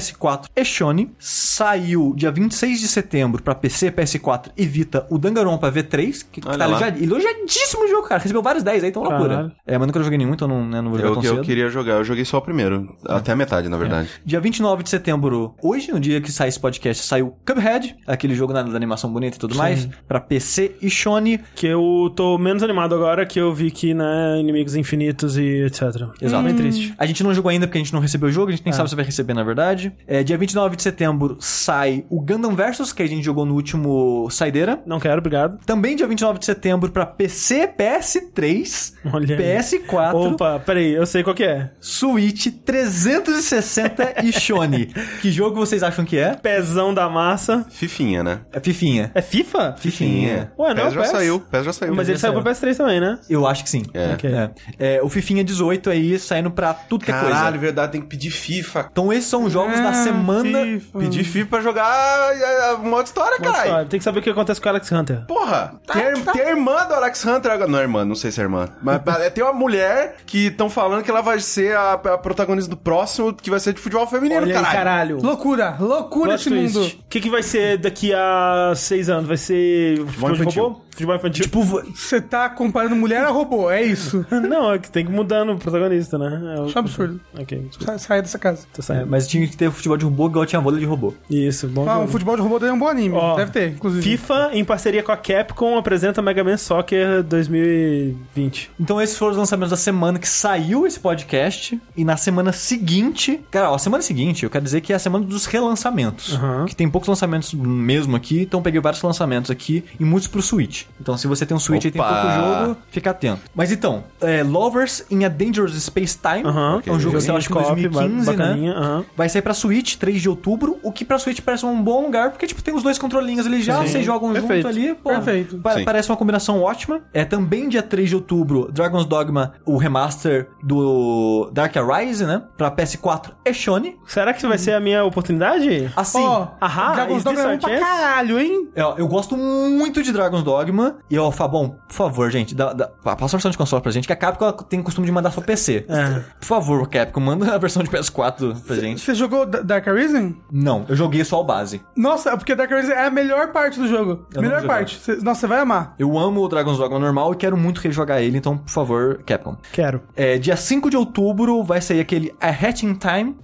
e Shone. Saiu dia 26 de setembro pra PC, PS4 e Vita o Danganronpa V3, que Olha tá elogiad- elogiadíssimo o jogo, cara. Recebeu vários 10 aí, então Caralho. loucura. É, mas nunca joguei nenhum, então não, né, não vou jogar Eu, tão eu cedo. queria jogar, eu joguei só o primeiro. Até a metade, na verdade. Dia 29 de setembro, hoje, no dia que sai esse podcast, saiu Cuphead, aquele jogo da animação bonita e tudo mais, pra PC e Shone. Que eu tô menos animado agora que eu vi que, né, inimigos infinitos e etc. Exato. Bem triste. A gente não jogou ainda porque a gente não recebeu o jogo, a gente nem sabe se vai receber na verdade. É, dia 29 de setembro sai o Gundam Versus, que a gente jogou no último Saideira. Não quero, obrigado. Também dia 29 de setembro pra PC, PS3, Olha aí. PS4, Opa, peraí, eu sei qual que é. Switch 360 e Shone. que jogo vocês acham que é? Pezão da massa. Fifinha, né? É Fifinha. É FIFA? Fifinha. Ué, não é PES já PES? saiu, PES já saiu. Mas ele saiu saiu. pra PS3 também, né? Eu acho que sim. É. Ok. É. É, o Fifinha 18 aí saindo pra tudo que é coisa. Caralho, verdade, tem que pedir FIFA. Então esses são os jogos da Ah, semana. FIFA. Pedir FIFA pra jogar a, a, modo história, caralho. Tem que saber o que acontece com o Alex Hunter. Porra, tem, a- tem a irmã do Alex Hunter agora. Não é irmã, não sei se é irmã. Mas é, tem uma mulher que estão falando que ela vai ser a, a protagonista do próximo, que vai ser de futebol feminino, Olha aí, caralho. caralho. Loucura, loucura Plot esse twist. mundo. O que, que vai ser daqui a seis anos? Vai ser futebol de infantil. robô? Futebol infantil? Tipo, Você tá comparando mulher a robô, é isso. não, é que tem que mudar no protagonista, né? É o- Acho um absurdo. Ok, desculpa. Sai, dessa casa. Tô saindo. mas tinha que ter futebol de robô igual tinha vôlei de robô. Isso, bom Ah, um jogo. futebol de robô daí é um bom anime. Ó, Deve ter, inclusive. FIFA, em parceria com a Capcom, apresenta Mega Man Soccer 2020. Então esses foram os lançamentos da semana que saiu esse podcast. E na semana seguinte... Cara, ó, a semana seguinte, eu quero dizer que é a semana dos relançamentos. Aham. Que tem poucos lançamentos mesmo aqui. Então peguei vários lançamentos aqui e muitos pro Switch. Então se você tem um Switch e tem Opa! pouco jogo, fica atento. Mas então, é, Lovers in a Dangerous Space Time. Aham. É um jogo que saiu acho que em Co-op, 2015, bacaninha, né? aham. Vai sair pra Switch 3 de outubro, o que pra Switch parece um bom lugar, porque tipo, tem os dois controlinhos ali já, Sim. vocês jogam Perfeito. junto ali. Pô, Perfeito. pa- Sim. parece uma combinação ótima. É também dia 3 de outubro, Dragon's Dogma, o remaster do Dark Arise, né? Pra PS4 e Sony. Será que vai ser a minha oportunidade? Assim, Ahá, Dragon's Dogma é bom pra chance? caralho, hein? eu, eu gosto muito de Dragon's Dogma. E, ó, Fabão, por favor, gente, dá, dá, passa a versão de console pra gente, que a Capcom tem o costume de mandar só PC. É. Por favor, Capcom, manda a versão de PS4 pra gente. Você jogou Da- Dark Arisen? Não, eu joguei só o base. Nossa, porque Dark Arisen é a melhor parte do jogo. Eu melhor parte. Cê- nossa, você vai amar. Eu amo o Dragon's Dogma normal e quero muito rejogar ele, então, por favor, Capcom. Quero. É, dia 5 de outubro vai sair aquele A Hatching Time,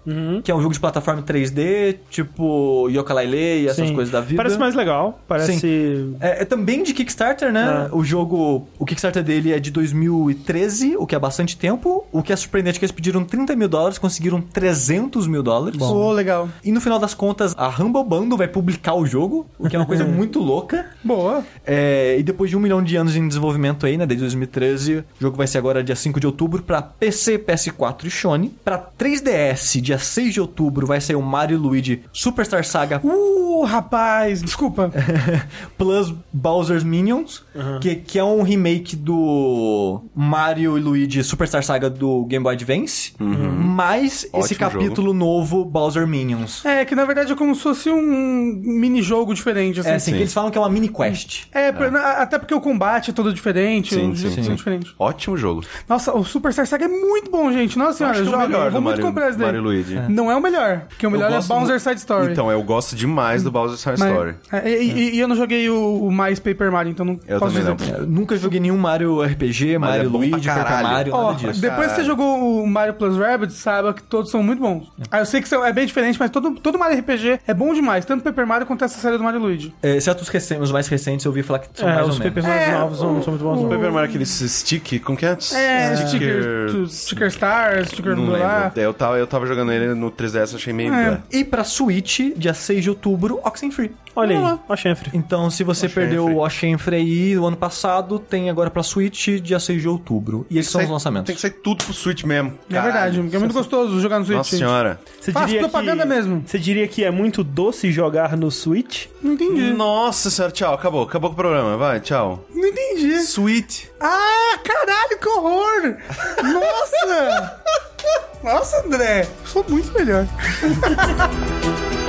que é um jogo de plataforma 3D, tipo Yooka-Laylee e essas Sim. coisas da vida. Parece mais legal. Parece. É, é também de Kickstarter, né? É. O jogo, o Kickstarter dele é de 2013, o que é bastante tempo. O que é surpreendente é que eles pediram 30 mil dólares, conseguiram 300 mil dólares. Pô, legal. E no final das contas, a Humble Bundle vai publicar o jogo, o que é uma coisa muito louca. Boa. É, e depois de um milhão de anos em desenvolvimento aí, né, desde 2013, o jogo vai ser agora dia 5 de outubro pra PC, PS4 e Sony. Pra 3DS, dia 6 de outubro, vai sair o Mario Luigi Superstar Saga Uh, rapaz, desculpa. Plus Bowser's Minions, que, que é um remake do Mario e Luigi Superstar Saga do Game Boy Advance, mais esse Ótimo capítulo novo Bowser Minions. É, que na verdade é como se fosse um mini-jogo diferente, assim. É assim, Sim. que eles falam que é uma mini quest. É, pra- na- até porque o combate é todo diferente, Sim, os sim, sim. são diferentes. Ótimo jogo. Nossa, o Super Star Saga é muito bom, gente. Nossa senhora, Acho que é o joga. melhor eu vou do muito Mario- comprar esse daí. Mario e Luigi. Não é o melhor, porque o melhor é Bowser Side Story. Então, eu gosto demais do Bowser's Side Mas- Story. é, e, e- e eu não joguei o, o mais Paper Mario, então não Eu posso dizer. não. Nunca joguei nenhum Mario RPG, Mas Mario é Luigi, Paper. Mario, Ó, nada disso. depois que você jogou o Mario Plus Rabbids, saiba que todos são muito bons. Ah, eu sei que são, é bem diferente, mas todo, todo Mario RPG é bom demais, tanto Paper Mario quanto essa série do Mario Luigi. É, exceto os, os mais recentes, eu ouvi falar que são É, mais os ou menos. Paper Mario É, novos são, são muito bons. o- O Paper Mario, aquele stick, como que é? É, sticker, tu- sticker Stars, sticker Não lá. lembro. Eu tava, eu tava jogando ele no 3DS, achei meio... É. E pra Switch, dia 6 de outubro, Oxenfree. Olha aí, chanfre. Então, se você Oxenfree. perdeu o Oxenfree aí no ano passado, tem agora pra Switch, dia 6 de outubro. E esses são os lançamentos. Tem que sair tudo pro Switch mesmo. É verdade, porque é muito gostoso jogar no Switch. Nossa senhora. Você Faz diria propaganda que, mesmo. Você diria que é muito doce jogar no Switch? Não entendi. Nossa senhora, tchau, acabou. Acabou com o programa, vai, tchau. Não entendi. Sweet. Ah, caralho, que horror! Nossa! Nossa, André, eu sou muito melhor.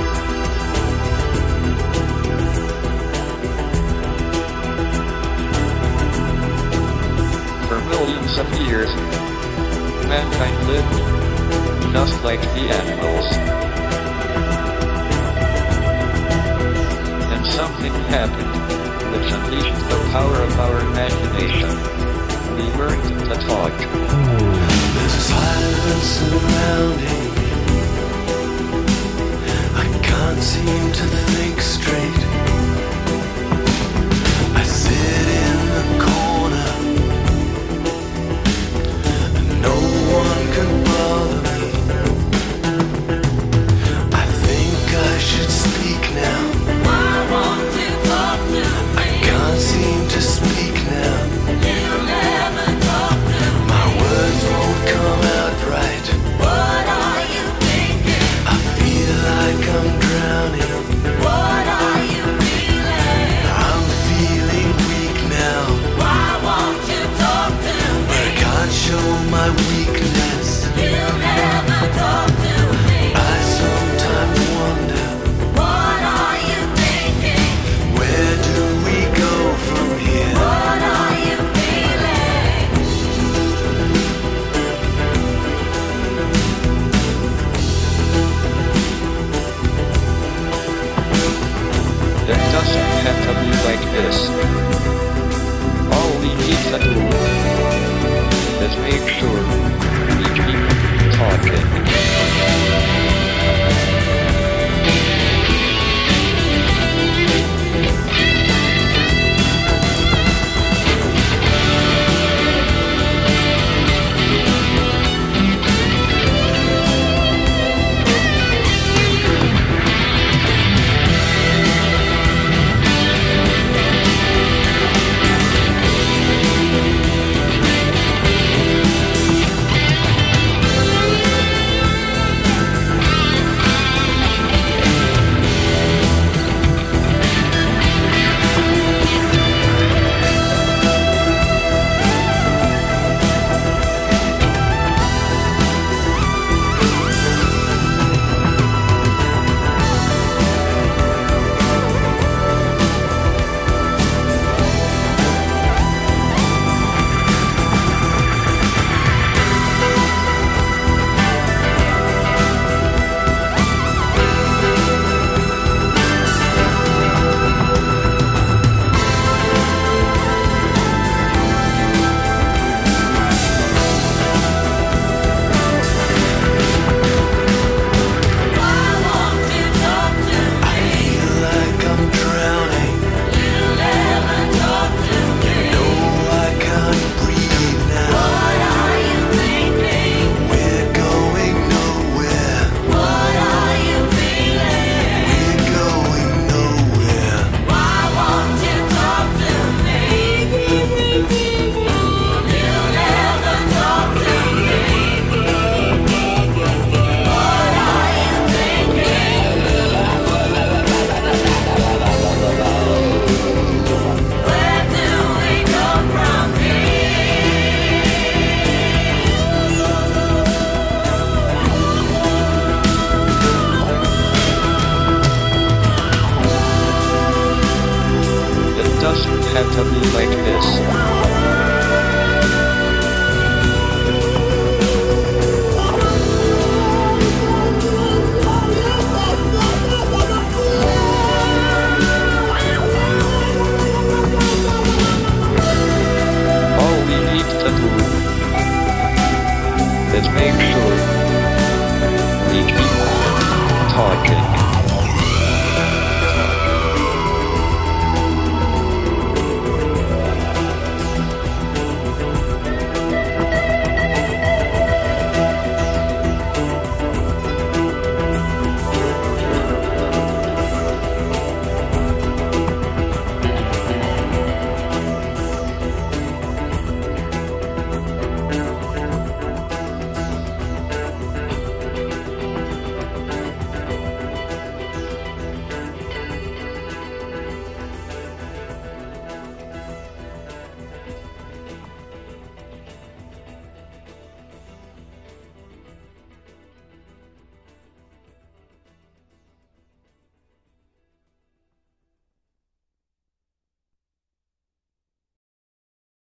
Years, mankind lived just like the animals. And something happened, which unleashed the power of our imagination. We learned to talk. There's a silence surrounding me. I can't seem to think straight. I sit Love. actual talking.